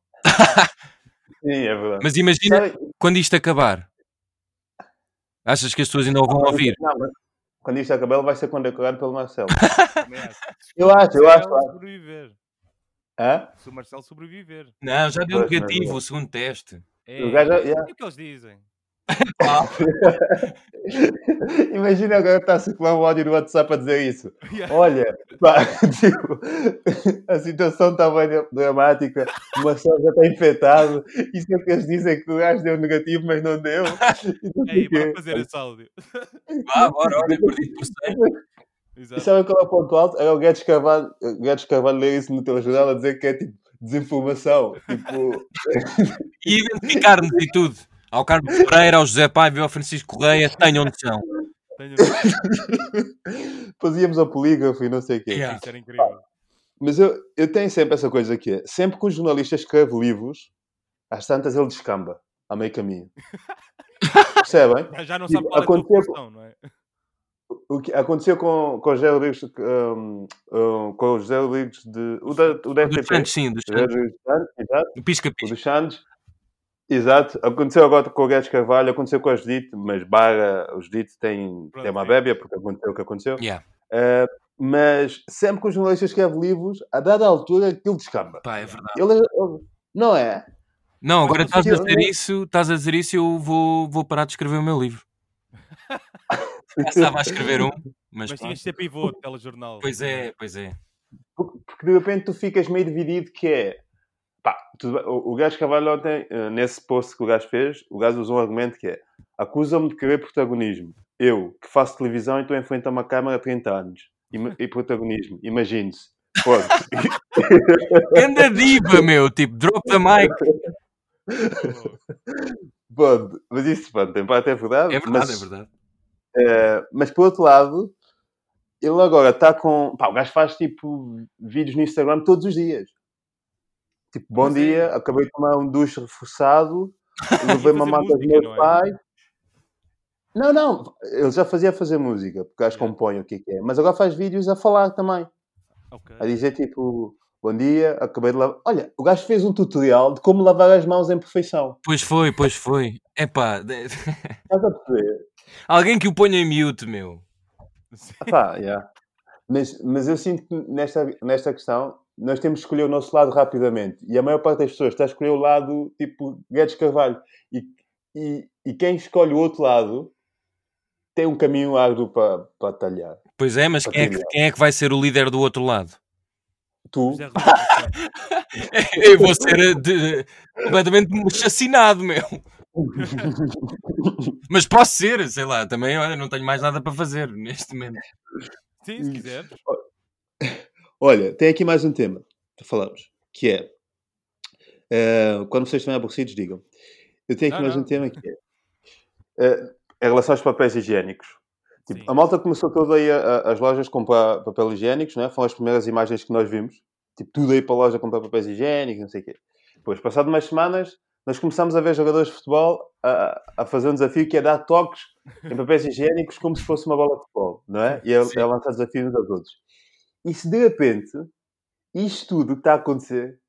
S1: Sim, é verdade.
S2: Mas imagina
S1: Sabe-
S2: quando isto acabar. Achas que as pessoas ainda o vão ouvir?
S1: Não, mas quando isto acabar, ele vai ser condecorado pelo Marcelo. Eu acho, eu
S3: Se
S1: acho.
S3: o Marcelo sobreviver.
S1: Hã?
S3: Se o Marcelo sobreviver.
S2: Não, já deu negativo
S1: é.
S2: o segundo teste.
S3: É,
S1: O gajo- yeah.
S3: é o que eles dizem.
S1: Imagina agora estar a circular um áudio no WhatsApp a dizer isso.
S3: Yeah.
S1: Olha, pá, tipo, a situação está bem dramática, o Marcelo já está infectado. Isso é o que eles dizem que o gajo deu negativo, mas não deu. E sei
S3: Ei, bora fazer esse áudio.
S2: Vá, bora, olha, perdi por cem.
S1: E
S3: Exato.
S1: sabe qual é o ponto alto? Era o Guedes Carvalho, o Guedes Carvalho ler isso no telejornal a dizer que é tipo desinformação. Tipo,
S2: E identificar-nos e tudo. Ao Carlos Pereira, ao José Paiva e ao Francisco Correia, tenham noção.
S1: Depois íamos ao polígrafo e não sei o quê.
S2: Yeah.
S3: Isso era incrível.
S1: Mas eu, eu tenho sempre essa coisa que é, sempre que um jornalista escreve livros, às tantas ele descamba, a meio caminho. Percebem?
S3: Já- não
S1: Tipo,
S3: sabe qual é a função, não é?
S1: O que aconteceu com, com o José Rodrigues, um, um, com o José Rodrigues de... O da, o da
S2: Dos
S1: FTP.
S2: Santos, sim, dos
S1: José
S2: Santos.
S1: Exato.
S2: O Pisca
S1: O
S2: Pisca.
S1: dos Santos. Exato. Aconteceu agora com o Guedes Carvalho, aconteceu com a Judite, mas Barra, o Judite tem, tem uma bébia, porque aconteceu o que aconteceu.
S2: Yeah.
S1: Uh, mas sempre que um jornalista escreve livros, a dada altura, aquilo descamba.
S2: Pá, é verdade.
S1: Ele, ele- não é?
S2: Não, agora estás a dizer isso, estás a dizer isso e eu vou, vou parar de escrever o meu livro. Já estava a escrever um, mas,
S3: Mas tinhas de ser pivô de telejornal.
S2: Pois é, pois é.
S1: Porque, porque de repente tu ficas meio dividido que é... Pá, tudo o, o gajo Carvalho ontem, eh, nesse post que o gajo fez, o gajo usou um argumento que é acusa-me de querer protagonismo. Eu, que faço televisão e estou em frente a uma câmara há 30 anos. E, e protagonismo. Imagine-se. Pronto.
S2: Anda diva, meu, tipo, drop the mic.
S1: Pronto. Mas isso, pronto, tem parte é verdade.
S2: É verdade,
S1: mas,
S2: é verdade.
S1: Eh, mas por outro lado, ele agora está com... Pá, o gajo faz tipo vídeos no Instagram todos os dias. Tipo, bom
S3: Mas é-
S1: dia, acabei de tomar um duche reforçado, levei uma mata dos meus
S3: não é?
S1: pais. Não, não, ele já fazia fazer música, porque o gajo compõe o que é que é, mas agora faz vídeos a falar também,
S3: Ok.
S1: a dizer tipo, bom dia, acabei de lavar. Olha, o gajo fez um tutorial de como lavar as mãos em perfeição.
S2: Pois foi, pois foi. Epá,
S1: Estás a perceber?
S2: Alguém que o ponha em mute, meu.
S1: Ah, pá, yeah. mas, mas eu sinto que nesta, nesta questão nós temos que escolher o nosso lado rapidamente. E a maior parte das pessoas está a escolher o lado tipo Guedes Carvalho. E, e, e quem escolhe o outro lado tem um caminho árduo para, para talhar.
S2: Pois é, mas quem é, que, quem é que vai ser o líder do outro lado?
S1: Tu,
S2: Eu vou ser eh, de- completamente chacinado, meu. Mas posso ser, sei lá, também olha, não tenho mais nada para fazer neste momento.
S3: Sim, se quiseres.
S1: olha, tem aqui mais um tema que falamos, que é eh, quando vocês estiverem aborrecidos, digam. Eu tenho aqui
S3: Não,
S1: mais
S3: não.
S1: um tema que é eh, em relação aos papéis higiênicos. Tipo,
S3: Sim.
S1: a malta começou toda aí a, a- as lojas a comprar papel higiênicos, né? Foram as primeiras imagens que nós vimos. Tipo, tudo aí para a loja comprar papéis higiênicos, não sei o quê. Depois, passado umas semanas, nós começámos a ver jogadores de futebol a, a fazer um desafio que é dar toques em papéis higiênicos como se fosse uma bola de futebol, não é? E a, lançar desafios uns aos outros. E se de repente isto tudo que está a acontecer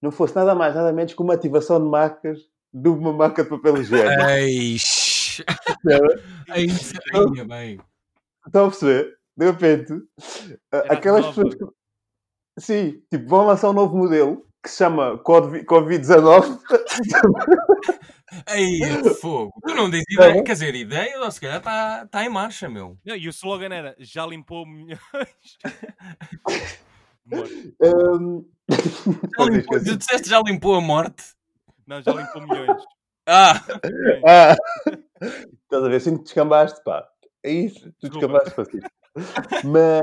S1: não fosse nada mais, nada menos que uma ativação de marcas de uma marca de papel higiênico.
S2: Eish. ainda bem.
S1: Estão a perceber? De repente,
S3: Era
S1: aquelas pessoas que. Sim, tipo, vão lançar um novo modelo que se chama Covid- Covid-19.
S2: Aí, fogo. Tu não dizes
S1: Tá
S2: ideia,
S1: bom.
S2: quer dizer, ideia, ou se calhar está tá em marcha, meu.
S3: Não, e o slogan era já limpou milhões.
S1: Hum,
S2: Já limpou- tu disseste já limpou a morte?
S3: Não, já limpou milhões.
S2: Ah,
S1: ah, estás a ver? Sinto que descambaste, pá. É isso, tu descambaste, Francisco. Mas,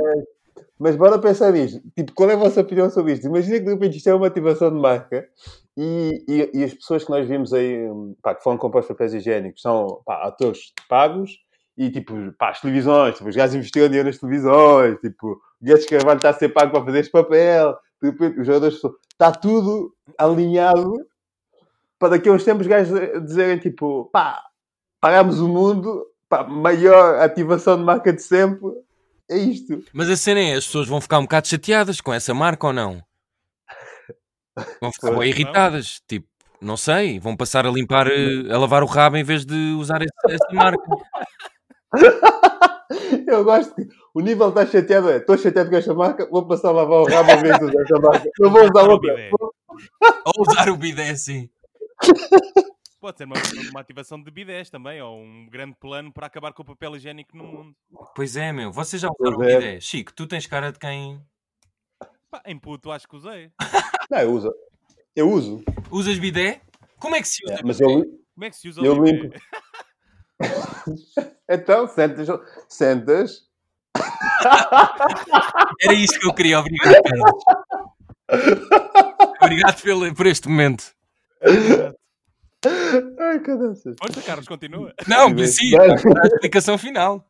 S1: mas bora pensar nisto. Tipo, qual é a vossa opinião sobre isto? Imagina que de repente isto é uma ativação de marca e, e, e as pessoas que nós vimos aí, hum, pá, que foram comprar papéis higiênicos, são pá, atores pagos e tipo, pá, as televisões, tipo, os gajos investiram dinheiro nas televisões, tipo, o Guedes Carvalho está a ser pago para fazer este papel, de repente os jogadores, está tudo alinhado para daqui a uns tempos os gajos dizerem tipo, pá, pagámos o mundo, pá, maior ativação de marca de sempre, é isto.
S2: mas a cena é, as pessoas vão ficar um bocado chateadas com essa marca ou não? Vão ficar bem irritadas, tipo, não sei, vão passar a limpar, eh, a lavar o rabo em vez de usar esse- essa marca.
S1: Eu gosto que o nível está chateado é, estou chateado com esta marca, vou passar a lavar o rabo a vez de usar esta marca. Não vou usar outra.
S3: Bidé.
S2: Ou usar o bidé assim.
S3: Pode ser uma, uma ativação de bidés também, ou um grande plano para acabar com o papel higiênico no mundo.
S2: Pois é, meu, vocês já usaram
S1: é.
S2: bidé? Chico, tu tens cara de quem
S3: Pá, em puto acho que usei.
S1: Não, eu uso. Eu uso.
S2: usas bidé? Como é que se usa?
S1: É, mas eu,
S3: Como é que se usa
S1: Eu
S3: bidé?
S1: limpo. então, sentas, sentas.
S2: Era isto que eu queria, obrigado, Carlos. Obrigado pelo, por este momento.
S1: Ai, cadanças.
S3: Força, Carlos, continua.
S2: Não,
S1: Sim,
S2: sim,
S1: mas-
S2: a explicação final.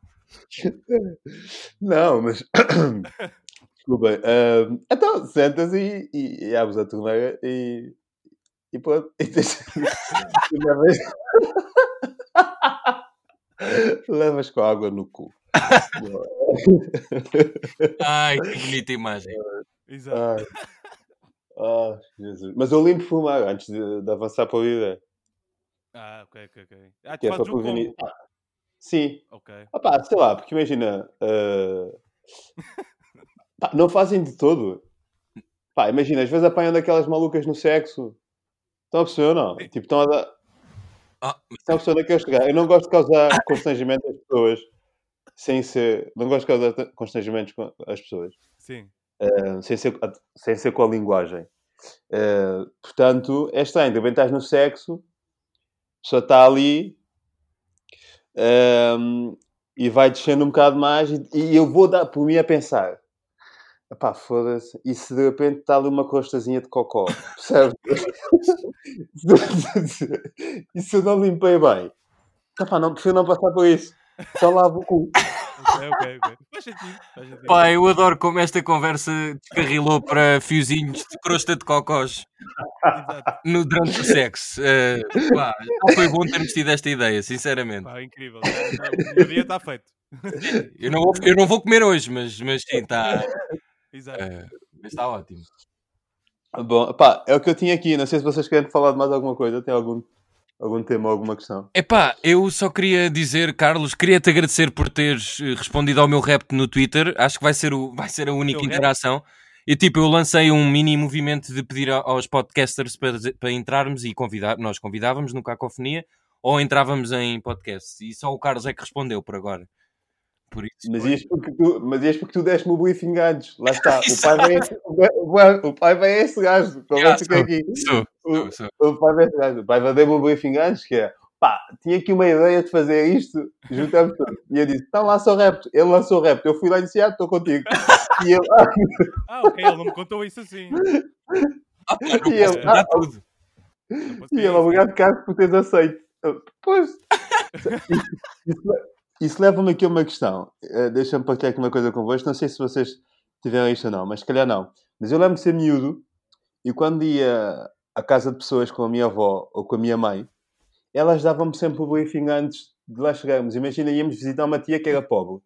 S1: Não, mas. Desculpem. ahm, então, sentas e, e, e abres a torneira e. E pronto. E tens- levas... levas com a água no cu.
S2: Ai, que bonita imagem.
S3: Exato.
S1: Ai. Ah, Jesus. Mas eu limpo fumar antes de, de avançar para a vida.
S3: Ah, ok, ok, ok. Ah, tu
S1: Que é para
S3: o
S1: prevenir.
S3: combo.
S1: Ah, sim.
S3: Ok.
S1: Ah, pá, sei lá, porque imagina. ah, pá, não fazem de todo. Pá, imagina, às vezes apanham daquelas malucas no sexo. Estão a perceber ou não? Tipo, estão a dar.
S2: Ah,
S1: Estão a perceber é que eu chegar. Eu não gosto de causar constrangimento às pessoas sem ser. Não gosto de causar constrangimentos com às pessoas.
S3: Sim.
S1: ah, sem, ser, sem ser com a linguagem. Ah, portanto, é estranho. Repente estás no sexo, pessoa está ali ahm, e vai descendo um bocado mais e, e eu vou dar por mim a pensar. Epá, foda-se. E se de repente está ali uma crostazinha de cocó? Percebes? e se eu não limpei bem? Epá, não, prefiro não passar por isso. Só lavo o cu.
S3: Ok, ok, ok. Faz sentido. Faz sentido.
S2: Pá, eu adoro como esta conversa descarrilou para fiozinhos de crosta de cocós
S3: Exato.
S2: no, durante o sexo. Eh, pá, já foi bom termos tido esta ideia, sinceramente.
S3: Pá, incrível. Já- já- O meu dia está feito.
S2: Eu não, vou, eu não vou comer hoje, mas, mas sim, está
S3: Exato.
S2: está ótimo.
S1: Bom, pá, é o que eu tinha aqui. Não sei se vocês querem falar de mais alguma coisa. Tem algum, algum tema, alguma questão?
S2: Epá, eu só queria dizer, Carlos, queria-te agradecer por teres eh, respondido ao meu rap no Twitter. Acho que vai ser, o, vai ser a única interação. E tipo, eu lancei um mini movimento de pedir aos podcasters para, para entrarmos e convidar, nós convidávamos no Cacofonia ou entrávamos em podcast. E só o Carlos é que respondeu por agora. Por isso.
S1: Mas ias porque tu, mas ias porque tu deste-me o briefing antes. Lá está. O pai vai esse, o- o pai vai esse gajo. Pelo
S2: Yeah,
S1: fica
S2: sou,
S1: aqui.
S2: Sou,
S1: O-
S2: sou, sou.
S1: O pai vai esse gajo. O pai vai dar-me o briefing antes, que é pá, tinha aqui uma ideia de fazer isto, juntamos tudo. E eu disse, então lança o rap. Ele lançou o rap. Eu fui lá iniciar, estou contigo. E ele, ah,
S3: Ah, ok, ele não me contou isso assim.
S2: Ah, pá,
S1: E ele- ah,
S2: tudo.
S1: E ele, obrigado, Carlos, por teres aceito. Pois. Isso, isso, leva-me aqui a uma questão. Eh, Deixa-me partilhar aqui uma coisa convosco. Não sei se vocês tiveram isto ou não, mas se calhar não. Mas eu lembro de ser miúdo e quando ia à casa de pessoas com a minha avó ou com a minha mãe, elas davam-me sempre o briefing antes de lá chegarmos. Imagina, íamos visitar uma tia que era pobre.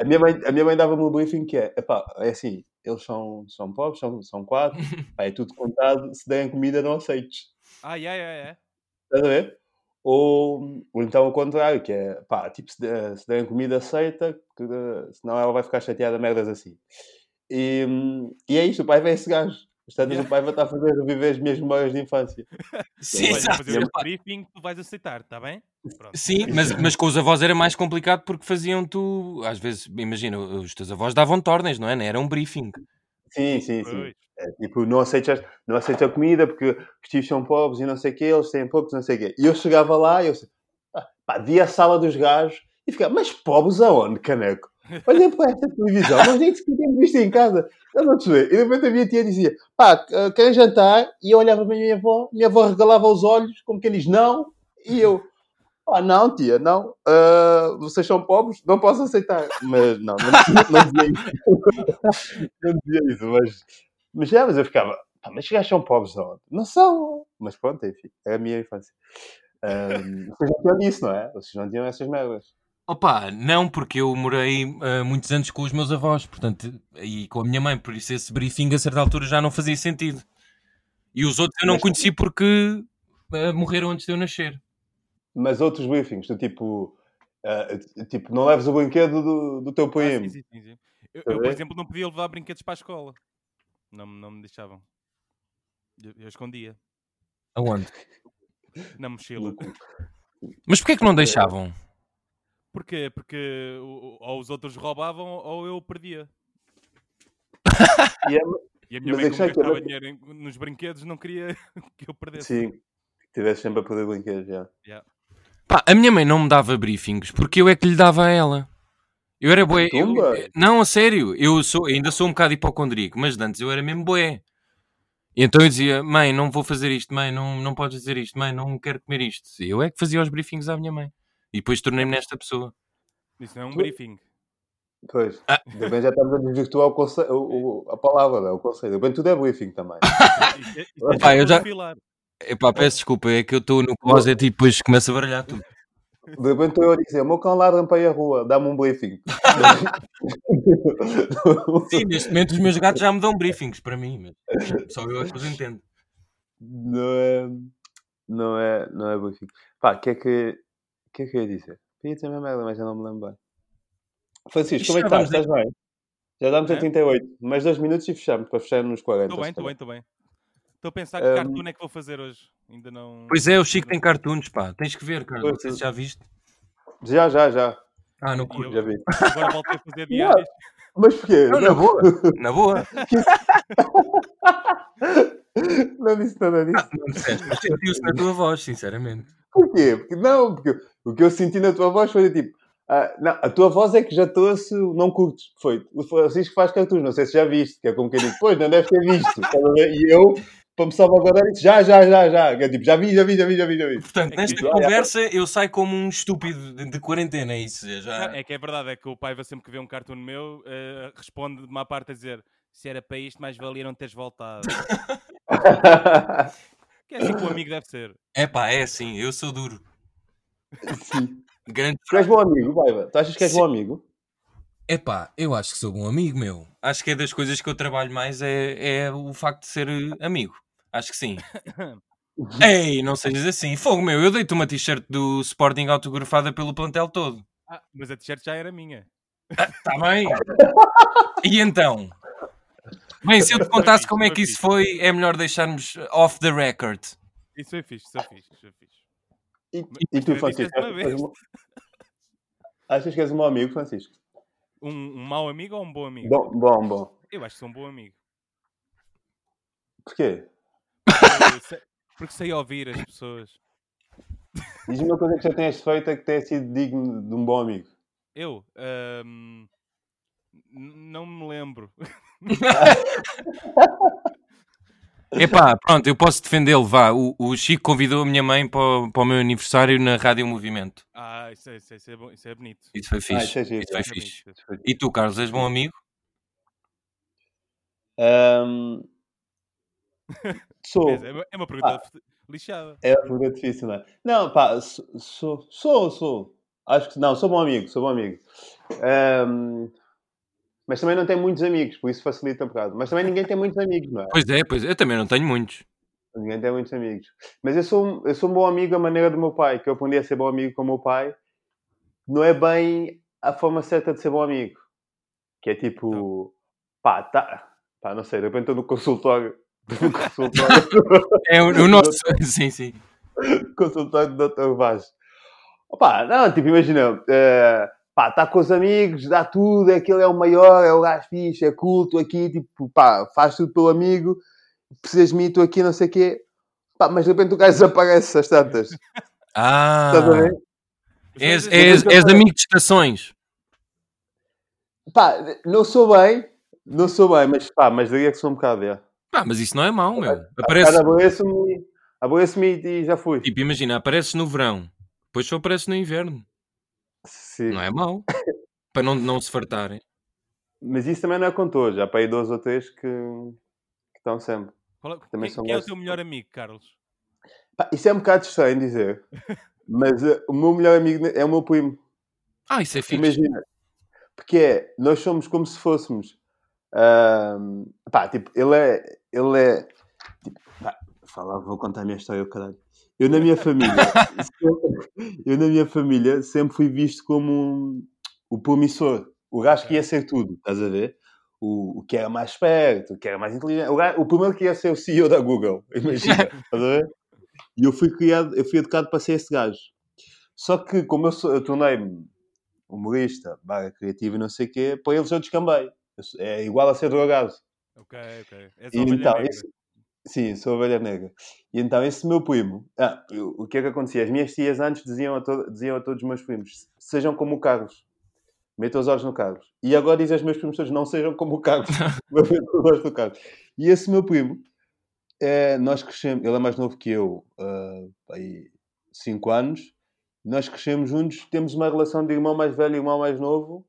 S1: A minha mãe, a minha mãe dava-me o briefing que é, epá, é assim, eles são, são pobres, são, são quatro, pá, é tudo contado, se derem comida não aceites.
S3: Ah, é, é, é.
S1: Estás a ver? Ou, ou então o contrário, que é pá, tipo, se, der- se derem comida aceita, que, eh, senão ela vai ficar chateada, merdas assim. E, e é isto, o pai vai esse gajo. Às tantas, o pai vai estar a fazer reviver as minhas memórias de infância.
S2: Sim, exato.
S3: fazer um briefing, tu vais aceitar, está bem? Pronto.
S2: Sim, mas, mas com os avós era mais complicado porque faziam tu. Às vezes, imagina, os teus avós davam tornes, não é? Não Era um briefing.
S1: Sim, sim, sim. É, tipo, não aceitas, não aceita a comida porque os tios são pobres e não sei o quê, eles têm poucos, não sei o quê. E eu chegava lá e eu ah, pá, via a sala dos gajos e ficava, mas pobres aonde, caneco? Olha para esta televisão, nós nem sequer temos isto em casa. Eu não te ver. E de repente a minha tia dizia, pá, eh, querem jantar? E eu olhava para a minha avó, minha avó regalava os olhos, como quem diz, não. E eu, pá, não, tia, não. Ah, vocês são pobres, não posso aceitar. Mas não, não, não dizia isso. não dizia isso, mas, mas já, mas eu ficava, pá, mas os gajos são pobres aonde? Não são. Mas pronto, enfim, é a minha infância. Ahm, vocês não tinham isso, não é? Vocês não tinham essas merdas.
S2: Opa, não, porque eu morei ah, muitos anos com os meus avós, portanto, e com a minha mãe, por isso esse briefing a certa altura já não fazia sentido. E os outros eu não
S1: Mas-
S2: conheci porque ah, morreram antes de eu nascer.
S1: Mas outros briefings, do tipo, ah, tipo, não leves o brinquedo do, do teu
S3: Ah,
S1: primo.
S3: sim, sim, sim, sim. Eu,
S1: a
S3: eu, por exemplo, não podia levar brinquedos para a escola. Não, me- não me deixavam. Eu, eu escondia.
S2: Aonde?
S3: Na mochila.
S2: Mas porquê que não deixavam?
S3: Porquê? Porque ou os outros roubavam ou eu perdia.
S1: E é-
S3: E a minha
S1: Mas
S3: mãe,
S1: é
S3: como
S1: que
S3: gastava
S1: eu-
S3: dinheiro em- nos brinquedos, não queria que eu perdesse.
S1: sim, que tivesse sempre a poder brinquedos, já.
S2: Pá, a minha mãe não me dava briefings porque eu é que lhe dava a ela. Eu era boé. eu- não, a sério, eu sou, ainda sou um bocado hipocondríaco, mas antes eu era mesmo boé. E então eu dizia, mãe, não vou fazer isto, mãe, não, não podes dizer isto, mãe, não quero comer isto. E eu é que fazia os briefings à minha mãe. E depois tornei-me nesta pessoa.
S3: Isso não é um
S1: Tu-
S3: briefing.
S1: Pois,
S2: Ah.
S1: repente já estamos a desvirtuar o conce... o, o- a palavra, não é? o conceito. Repente tudo é briefing também.
S3: Isso é- isso é
S2: Pá, eu
S3: só
S2: já-. Epá, peço desculpa, é que eu estou no closet e depois começo a baralhar tudo.
S1: De repente estou eu a dizer, o meu cão ladra para a rua, dá-me um briefing.
S2: Sim, neste momento os meus gatos já me dão briefings para mim, mas só eu é que os entendo.
S1: não é, não é, não é briefing. Pá, o que é que, que é que eu ia dizer? Ia dizer a mesma merda, mas já não me lembro bem. Francisco, como é que
S2: Já
S1: estás? Estás bem? Já damos a
S3: Hã?
S1: 38. Mais dois minutos e fechamos, para fechar nos 40.
S3: Estou bem, estou bem, estou bem. Estou a pensar que
S1: Um,
S3: cartoon é que vou fazer hoje. Ainda não.
S2: Pois é, o Chico tem cartoons, pá. Tens que ver, cara. Não sei se já viste.
S1: Já, já, já.
S2: Ah, não curto.
S1: Já vi.
S3: Agora voltei a fazer
S1: Yeah.
S3: diárias.
S1: Mas porquê?
S2: Não, na boa. Na boa.
S1: Não disse nada disso.
S2: Não disseste, mas sentiu-se na tua voz, sinceramente.
S1: Porquê? Porque, não, porque o que eu senti na tua voz foi tipo. ah, não, a tua voz é que já trouxe não curtes. Foi. O Francisco faz cartoons, não sei se já viste, que é como quem diz, pois, não deve ter visto. E eu, para me salvaguardar, disse já, já, já, já. Que é tipo, já vi, já vi, já vi, já vi, já vi.
S2: Portanto,
S3: É
S2: nesta
S3: que-
S2: conversa eu saio como um estúpido de, de quarentena, é isso. é Já...
S3: É que é verdade, é que o pai vai sempre que vê um cartoon meu, eh, responde de uma parte a dizer se era para isto, mais valia não teres voltado. que é assim que o amigo deve ser.
S2: É pá, é assim, eu sou duro.
S1: Sim.
S2: Grande.
S1: Tu és bom amigo, Baiba? Tu achas que és
S2: Sim.
S1: bom amigo?
S2: É pá, eu acho que sou bom amigo, meu. Acho que é das coisas que eu trabalho mais é, é o facto de ser eh, amigo. Acho que sim. Ei, não sejas assim. Fogo, meu, eu dei-te uma t-shirt do Sporting autografada pelo plantel todo.
S3: Ah, mas a t-shirt já era minha.
S2: Está bem? E então? Bem, se eu te contasse como é que isso foi, é melhor deixarmos off the record.
S3: Isso foi fixe, isso foi fixe, isso foi fixe.
S1: E, e tu, Francisco?
S3: uma
S1: Achas que, és um... mau amigo, Francisco?
S3: Um, um mau amigo ou um bom amigo?
S1: Bom, bom, bom.
S3: Eu acho que sou um bom amigo.
S1: Porquê?
S3: Porque sei, ouvir as pessoas.
S1: Diz-me uma coisa que já tenhas feito que tenha sido digno de um bom amigo.
S3: Eu n- não me lembro.
S2: Epá, pronto, eu posso defendê-lo, vá. O, o Chico convidou a minha mãe para o, para o meu aniversário na Rádio Movimento.
S3: Ah, isso é, isso é- isso é bom- isso é bonito.
S2: Isso foi fixe.
S1: isso é giro,
S2: isso foi
S3: é
S2: fixe.
S3: bonito.
S2: E tu, Carlos, és bom amigo?
S1: Ahm, Sou.
S3: É uma- é uma pergunta lixada.
S1: É uma pergunta difícil, não é? Não, pá, sou, sou, sou. Acho que não, sou bom amigo, sou bom amigo. Ahm, mas também não tenho muitos amigos, por isso facilita um bocado. Mas também ninguém tem muitos amigos, não é?
S2: Pois é, pois é. Eu também não tenho muitos.
S1: Ninguém tem muitos amigos. Mas eu sou, um- eu sou um bom amigo à maneira do meu pai, que eu aprendi a ser bom amigo com o meu pai. Não é bem a forma certa de ser bom amigo. Que é tipo, pá, tá, pá, não sei, de repente estou no consultório.
S2: É o, o nosso. sim, sim.
S1: consultório do Dr. Vaz. Opa, não, tipo, imagina, eh, pá, está com os amigos, dá tudo, aquele é o maior, é o gajo fixe, é culto aqui, tipo, pá, faz tudo pelo amigo, precisas de mim, estou aqui, não sei o quê. Pá, mas de repente o gajo desaparece às tantas.
S2: Ah,
S1: Estás a ver?
S2: és, és, és amigo de estações.
S1: Pá, não sou bem, não sou bem, mas pá, mas diria que sou um bocado, é.
S2: Pá, mas isso não é mau, meu. Aparece,
S1: Cara, aborreço-me, aborreço-me e já fui.
S2: tipo, imagina, apareces no verão, depois só apareces no inverno.
S1: Sim.
S2: Não é mau. Para não, não se fartarem.
S1: Mas isso também não é com todos, já para aí dois ou três que, que estão sempre.
S3: Qual é,
S1: Também
S3: quem,
S1: são
S3: quem é o teu melhor amigo, Carlos?
S1: Pá, isso é um bocado estranho dizer, mas eh, o meu melhor amigo é o meu primo.
S2: Ah, isso é fixe.
S1: Imagina, porque é, nós somos como se fôssemos. ahm, pá, tipo, ele é. Ele é tipo, pá, fala, vou contar a minha história, caralho. Eu na minha família, sempre- eu na minha família sempre fui visto como um- o promissor, o gajo que ia ser tudo, estás a ver? O, o que era mais esperto, o que era mais inteligente, o, gajo- o primeiro que ia ser o CEO da Google, imagina, estás a ver? E eu fui criado, eu fui educado para ser esse gajo. Só que, como eu, eu tornei-me humorista, barra criativo e não sei o quê, para eles eu descambei. É igual a ser drogado.
S3: Ok, ok. És
S1: E então,
S3: negra.
S1: esse- sim, sou ovelha negra. E então, esse meu primo, ah, eu- o que é que acontecia? As minhas tias antes diziam a, to- diziam a todos os meus primos: sejam como o Carlos, metam os olhos no Carlos. E agora dizem aos meus primos todos: não sejam como o Carlos, metam os olhos no Carlos. E esse meu primo, eh, nós crescemos, ele é mais novo que eu, ah, aí 5 anos. Nós crescemos juntos, temos uma relação de irmão mais velho e irmão mais novo,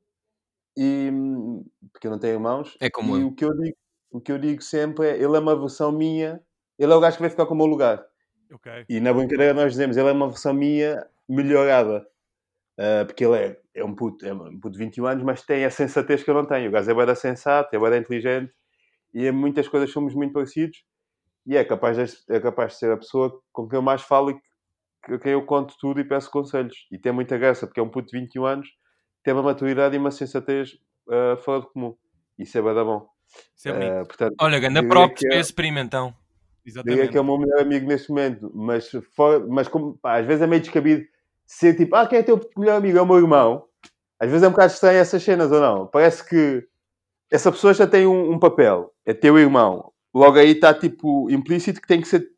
S1: e, hum, porque eu não tenho irmãos.
S2: É como
S1: e
S2: eu.
S1: o que eu digo o que eu digo sempre é, ele é uma versão minha, ele é o gajo que vai ficar com o meu lugar.
S3: Ok.
S1: E na brincadeira nós dizemos, ele é uma versão minha melhorada. Ah, porque ele é, é um puto, é um puto de 21 anos, mas tem a sensatez que eu não tenho. O gajo é bem sensato, é bem inteligente e em muitas coisas somos muito parecidos e é capaz, de, é capaz de ser a pessoa com quem eu mais falo e a quem eu conto tudo e peço conselhos. E tem muita graça, porque é um puto de 21 anos, tem uma maturidade e uma sensatez ah, fora do comum. Isso é bem bom.
S3: Isso é bonito.
S1: Ah, portanto,
S2: Olha, ganda
S1: diria
S2: props
S1: que é-
S2: primo então.
S3: Exatamente.
S1: que é o meu melhor amigo neste momento, mas, fora, mas como, pá, às vezes é meio descabido ser tipo, ah, quem é teu melhor amigo? É o meu irmão. Às vezes é um bocado estranho essas cenas, ou não? Parece que essa pessoa já tem um, um papel, é teu irmão. Logo aí está tipo implícito que tem que ser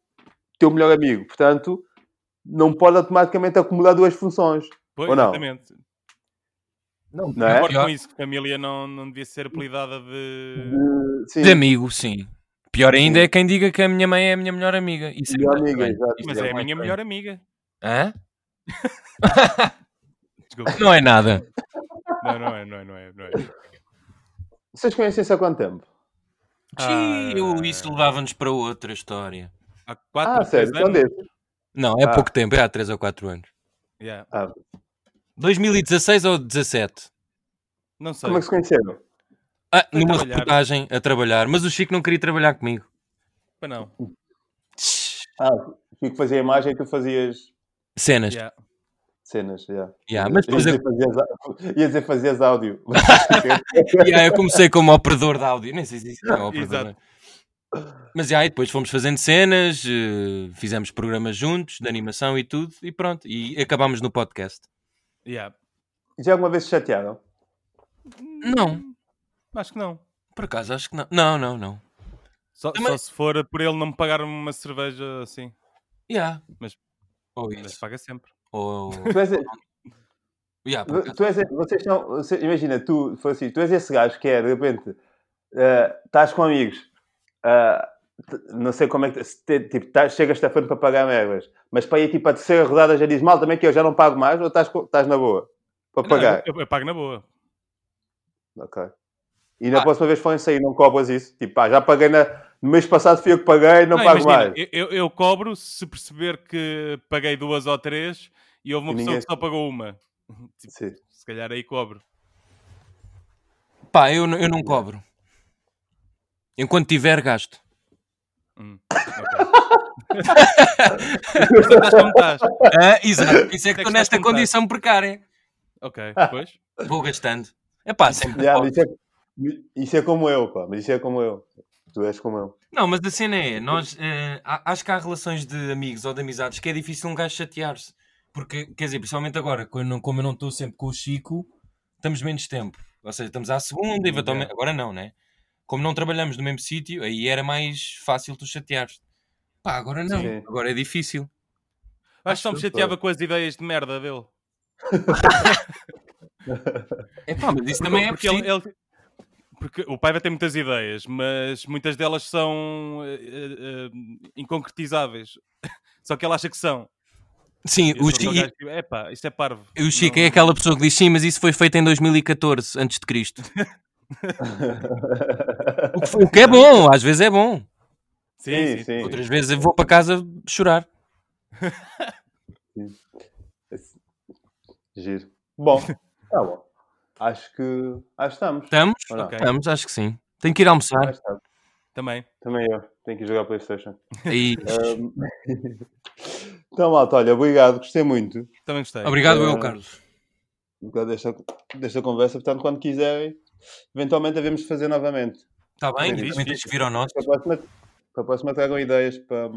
S1: teu melhor amigo. Portanto, não pode automaticamente acumular duas funções.
S3: Pois,
S1: ou não?
S3: Exatamente.
S2: Não,
S1: Não é?
S3: Concordo
S2: pior,
S3: com isso, que família não, não devia ser apelidada de.
S1: De-
S2: de amigo, sim. Pior ainda
S1: Sim.
S2: é quem diga que a minha mãe é a minha melhor amiga. Isso
S1: melhor
S2: é
S1: amiga, exato.
S3: Mas
S2: Isso
S3: é a minha melhor amiga.
S2: Hã?
S3: Desculpa.
S2: Não é nada.
S3: Não, não é, não é, não é. Não é.
S1: Vocês conhecem-se há quanto tempo?
S2: Sim,
S3: Ah,
S2: isso levava-nos para outra história.
S3: Há 4
S1: Ah, sério, são desses.
S2: Não, é
S1: Ah.
S2: pouco tempo, é há 3 ou 4 anos.
S3: Yeah.
S1: Ah,
S2: 2016 ou 17?
S3: Não sei.
S1: como é que se conheceram?
S2: Ah,
S3: Foi
S2: numa
S3: trabalhar.
S2: reportagem a trabalhar, mas o Chico não queria trabalhar comigo.
S3: Pá, não.
S1: Ah, o Chico fazia imagem e tu fazias
S2: Cenas.
S3: Yeah.
S1: cenas, já.
S2: Yeah, mas depois
S1: ia,
S2: eu,
S1: dizer, fazias, á- ia dizer fazias áudio.
S2: yeah, eu comecei como operador de áudio. Nem sei se isso é um operador.
S3: Exato.
S2: Mas já, e depois fomos fazendo cenas, eh, fizemos programas juntos, de animação e tudo, e pronto. E acabámos no podcast.
S3: Yeah.
S1: Já alguma vez se chatearam?
S2: Não.
S3: Hum, Acho que não.
S2: Por acaso, acho que não. Não, não, não.
S3: Só,
S2: Também-
S3: só se for por ele não me pagar uma cerveja assim.
S2: Yeah.
S3: Mas-
S2: Ou
S3: Mas
S2: isso.
S3: paga sempre.
S2: Ou...
S1: Tu és,
S2: Yeah,
S1: tu és, vocês são, você- imagina, tu, foi assim, tu és esse gajo que é, de repente, eh, estás com amigos, t- não sei como é que, te- tipo, estás, chegas Stefano para pagar merdas, mas para ir tipo a terceira rodada já diz mal também que eu já não pago mais ou estás, estás na boa? Para
S3: Não,
S1: pagar?
S3: eu, eu pago na boa.
S1: Ok. E na
S2: Ah.
S1: próxima vez que forem sair, não cobras isso? Tipo, pá, já paguei na... no mês passado fui eu que paguei, não, pago
S3: imagina,
S1: mais.
S3: Eu, eu- cobro se perceber que paguei duas ou três e houve uma
S1: E
S3: pessoa
S1: ninguém-
S3: que só pagou uma. Tipo,
S1: Sim.
S3: se calhar aí cobro.
S2: Pá, eu, não- eu não cobro. Enquanto tiver, gasto.
S3: Hum, ok. Mas tu estás como estás.
S2: Ah, exato. Isso é que
S3: É
S2: estou
S3: que
S2: nesta condição precária.
S3: Ok, depois.
S2: Vou gastando. É pá, sempre.
S1: Mas isso, é, isso é como eu, pá, mas isso é como eu. Tu és como eu.
S2: Não, mas a cena é, nós eh, acho que há relações de amigos ou de amizades que é difícil um gajo chatear-se. Porque, quer dizer, principalmente agora, quando, como eu não estou sempre com o Chico, estamos menos tempo. Ou seja, estamos à segunda, eventualmente. Agora não, né? Como não trabalhamos no mesmo sítio, aí era mais fácil tu chateares. Pá, agora não.
S1: Sim.
S2: Agora é difícil.
S3: Acho que só me chateava com as ideias de merda dele.
S2: É pá, mas isso também é
S3: porque, ele, ele- porque o Paiva tem muitas ideias, mas muitas delas são eh, eh, inconcretizáveis. Só que ele acha que são.
S2: Sim, o,
S3: sou aquele
S2: Chi-
S3: gajo que, Epá, isto é parvo.
S2: o Chico
S3: Não-
S2: é aquela pessoa que diz sim, mas isso foi feito em 2014, antes de Cristo. O que, é bom, às vezes é bom.
S3: Sim,
S1: Sim,
S3: sim.
S2: Outras vezes eu vou para casa chorar.
S1: Giro. Bom, tá bom. Acho que. Acho que estamos.
S2: Estamos?
S1: Ou não?
S3: Ok.
S2: Estamos, acho que sim. Tenho que ir almoçar.
S3: Também.
S1: Também eu. Tenho que ir jogar Playstation.
S2: E...
S1: Ahm, então, malta, olha, obrigado. Gostei muito
S3: Também gostei.
S2: Obrigado, eu,
S1: Eh,
S2: Carlos.
S1: desta, desta conversa. Portanto, quando quiserem, eventualmente devemos fazer novamente.
S2: Está bem? Tens
S3: fixe.
S2: que vir ao nosso.
S1: Para a próxima, para a próxima tragam ideias para,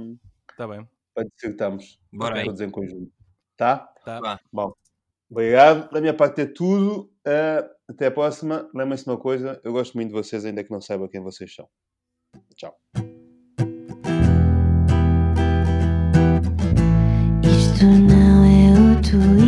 S3: Está bem.
S1: para dissertarmos.
S2: Bora.
S1: Todos em conjunto. Tá?
S3: Tá.
S1: Bom, obrigado. Da minha parte é tudo. Ah, até a próxima. Lembrem-se de uma coisa: eu gosto muito de vocês, ainda que não saiba quem vocês são. Tchau.
S4: Isto não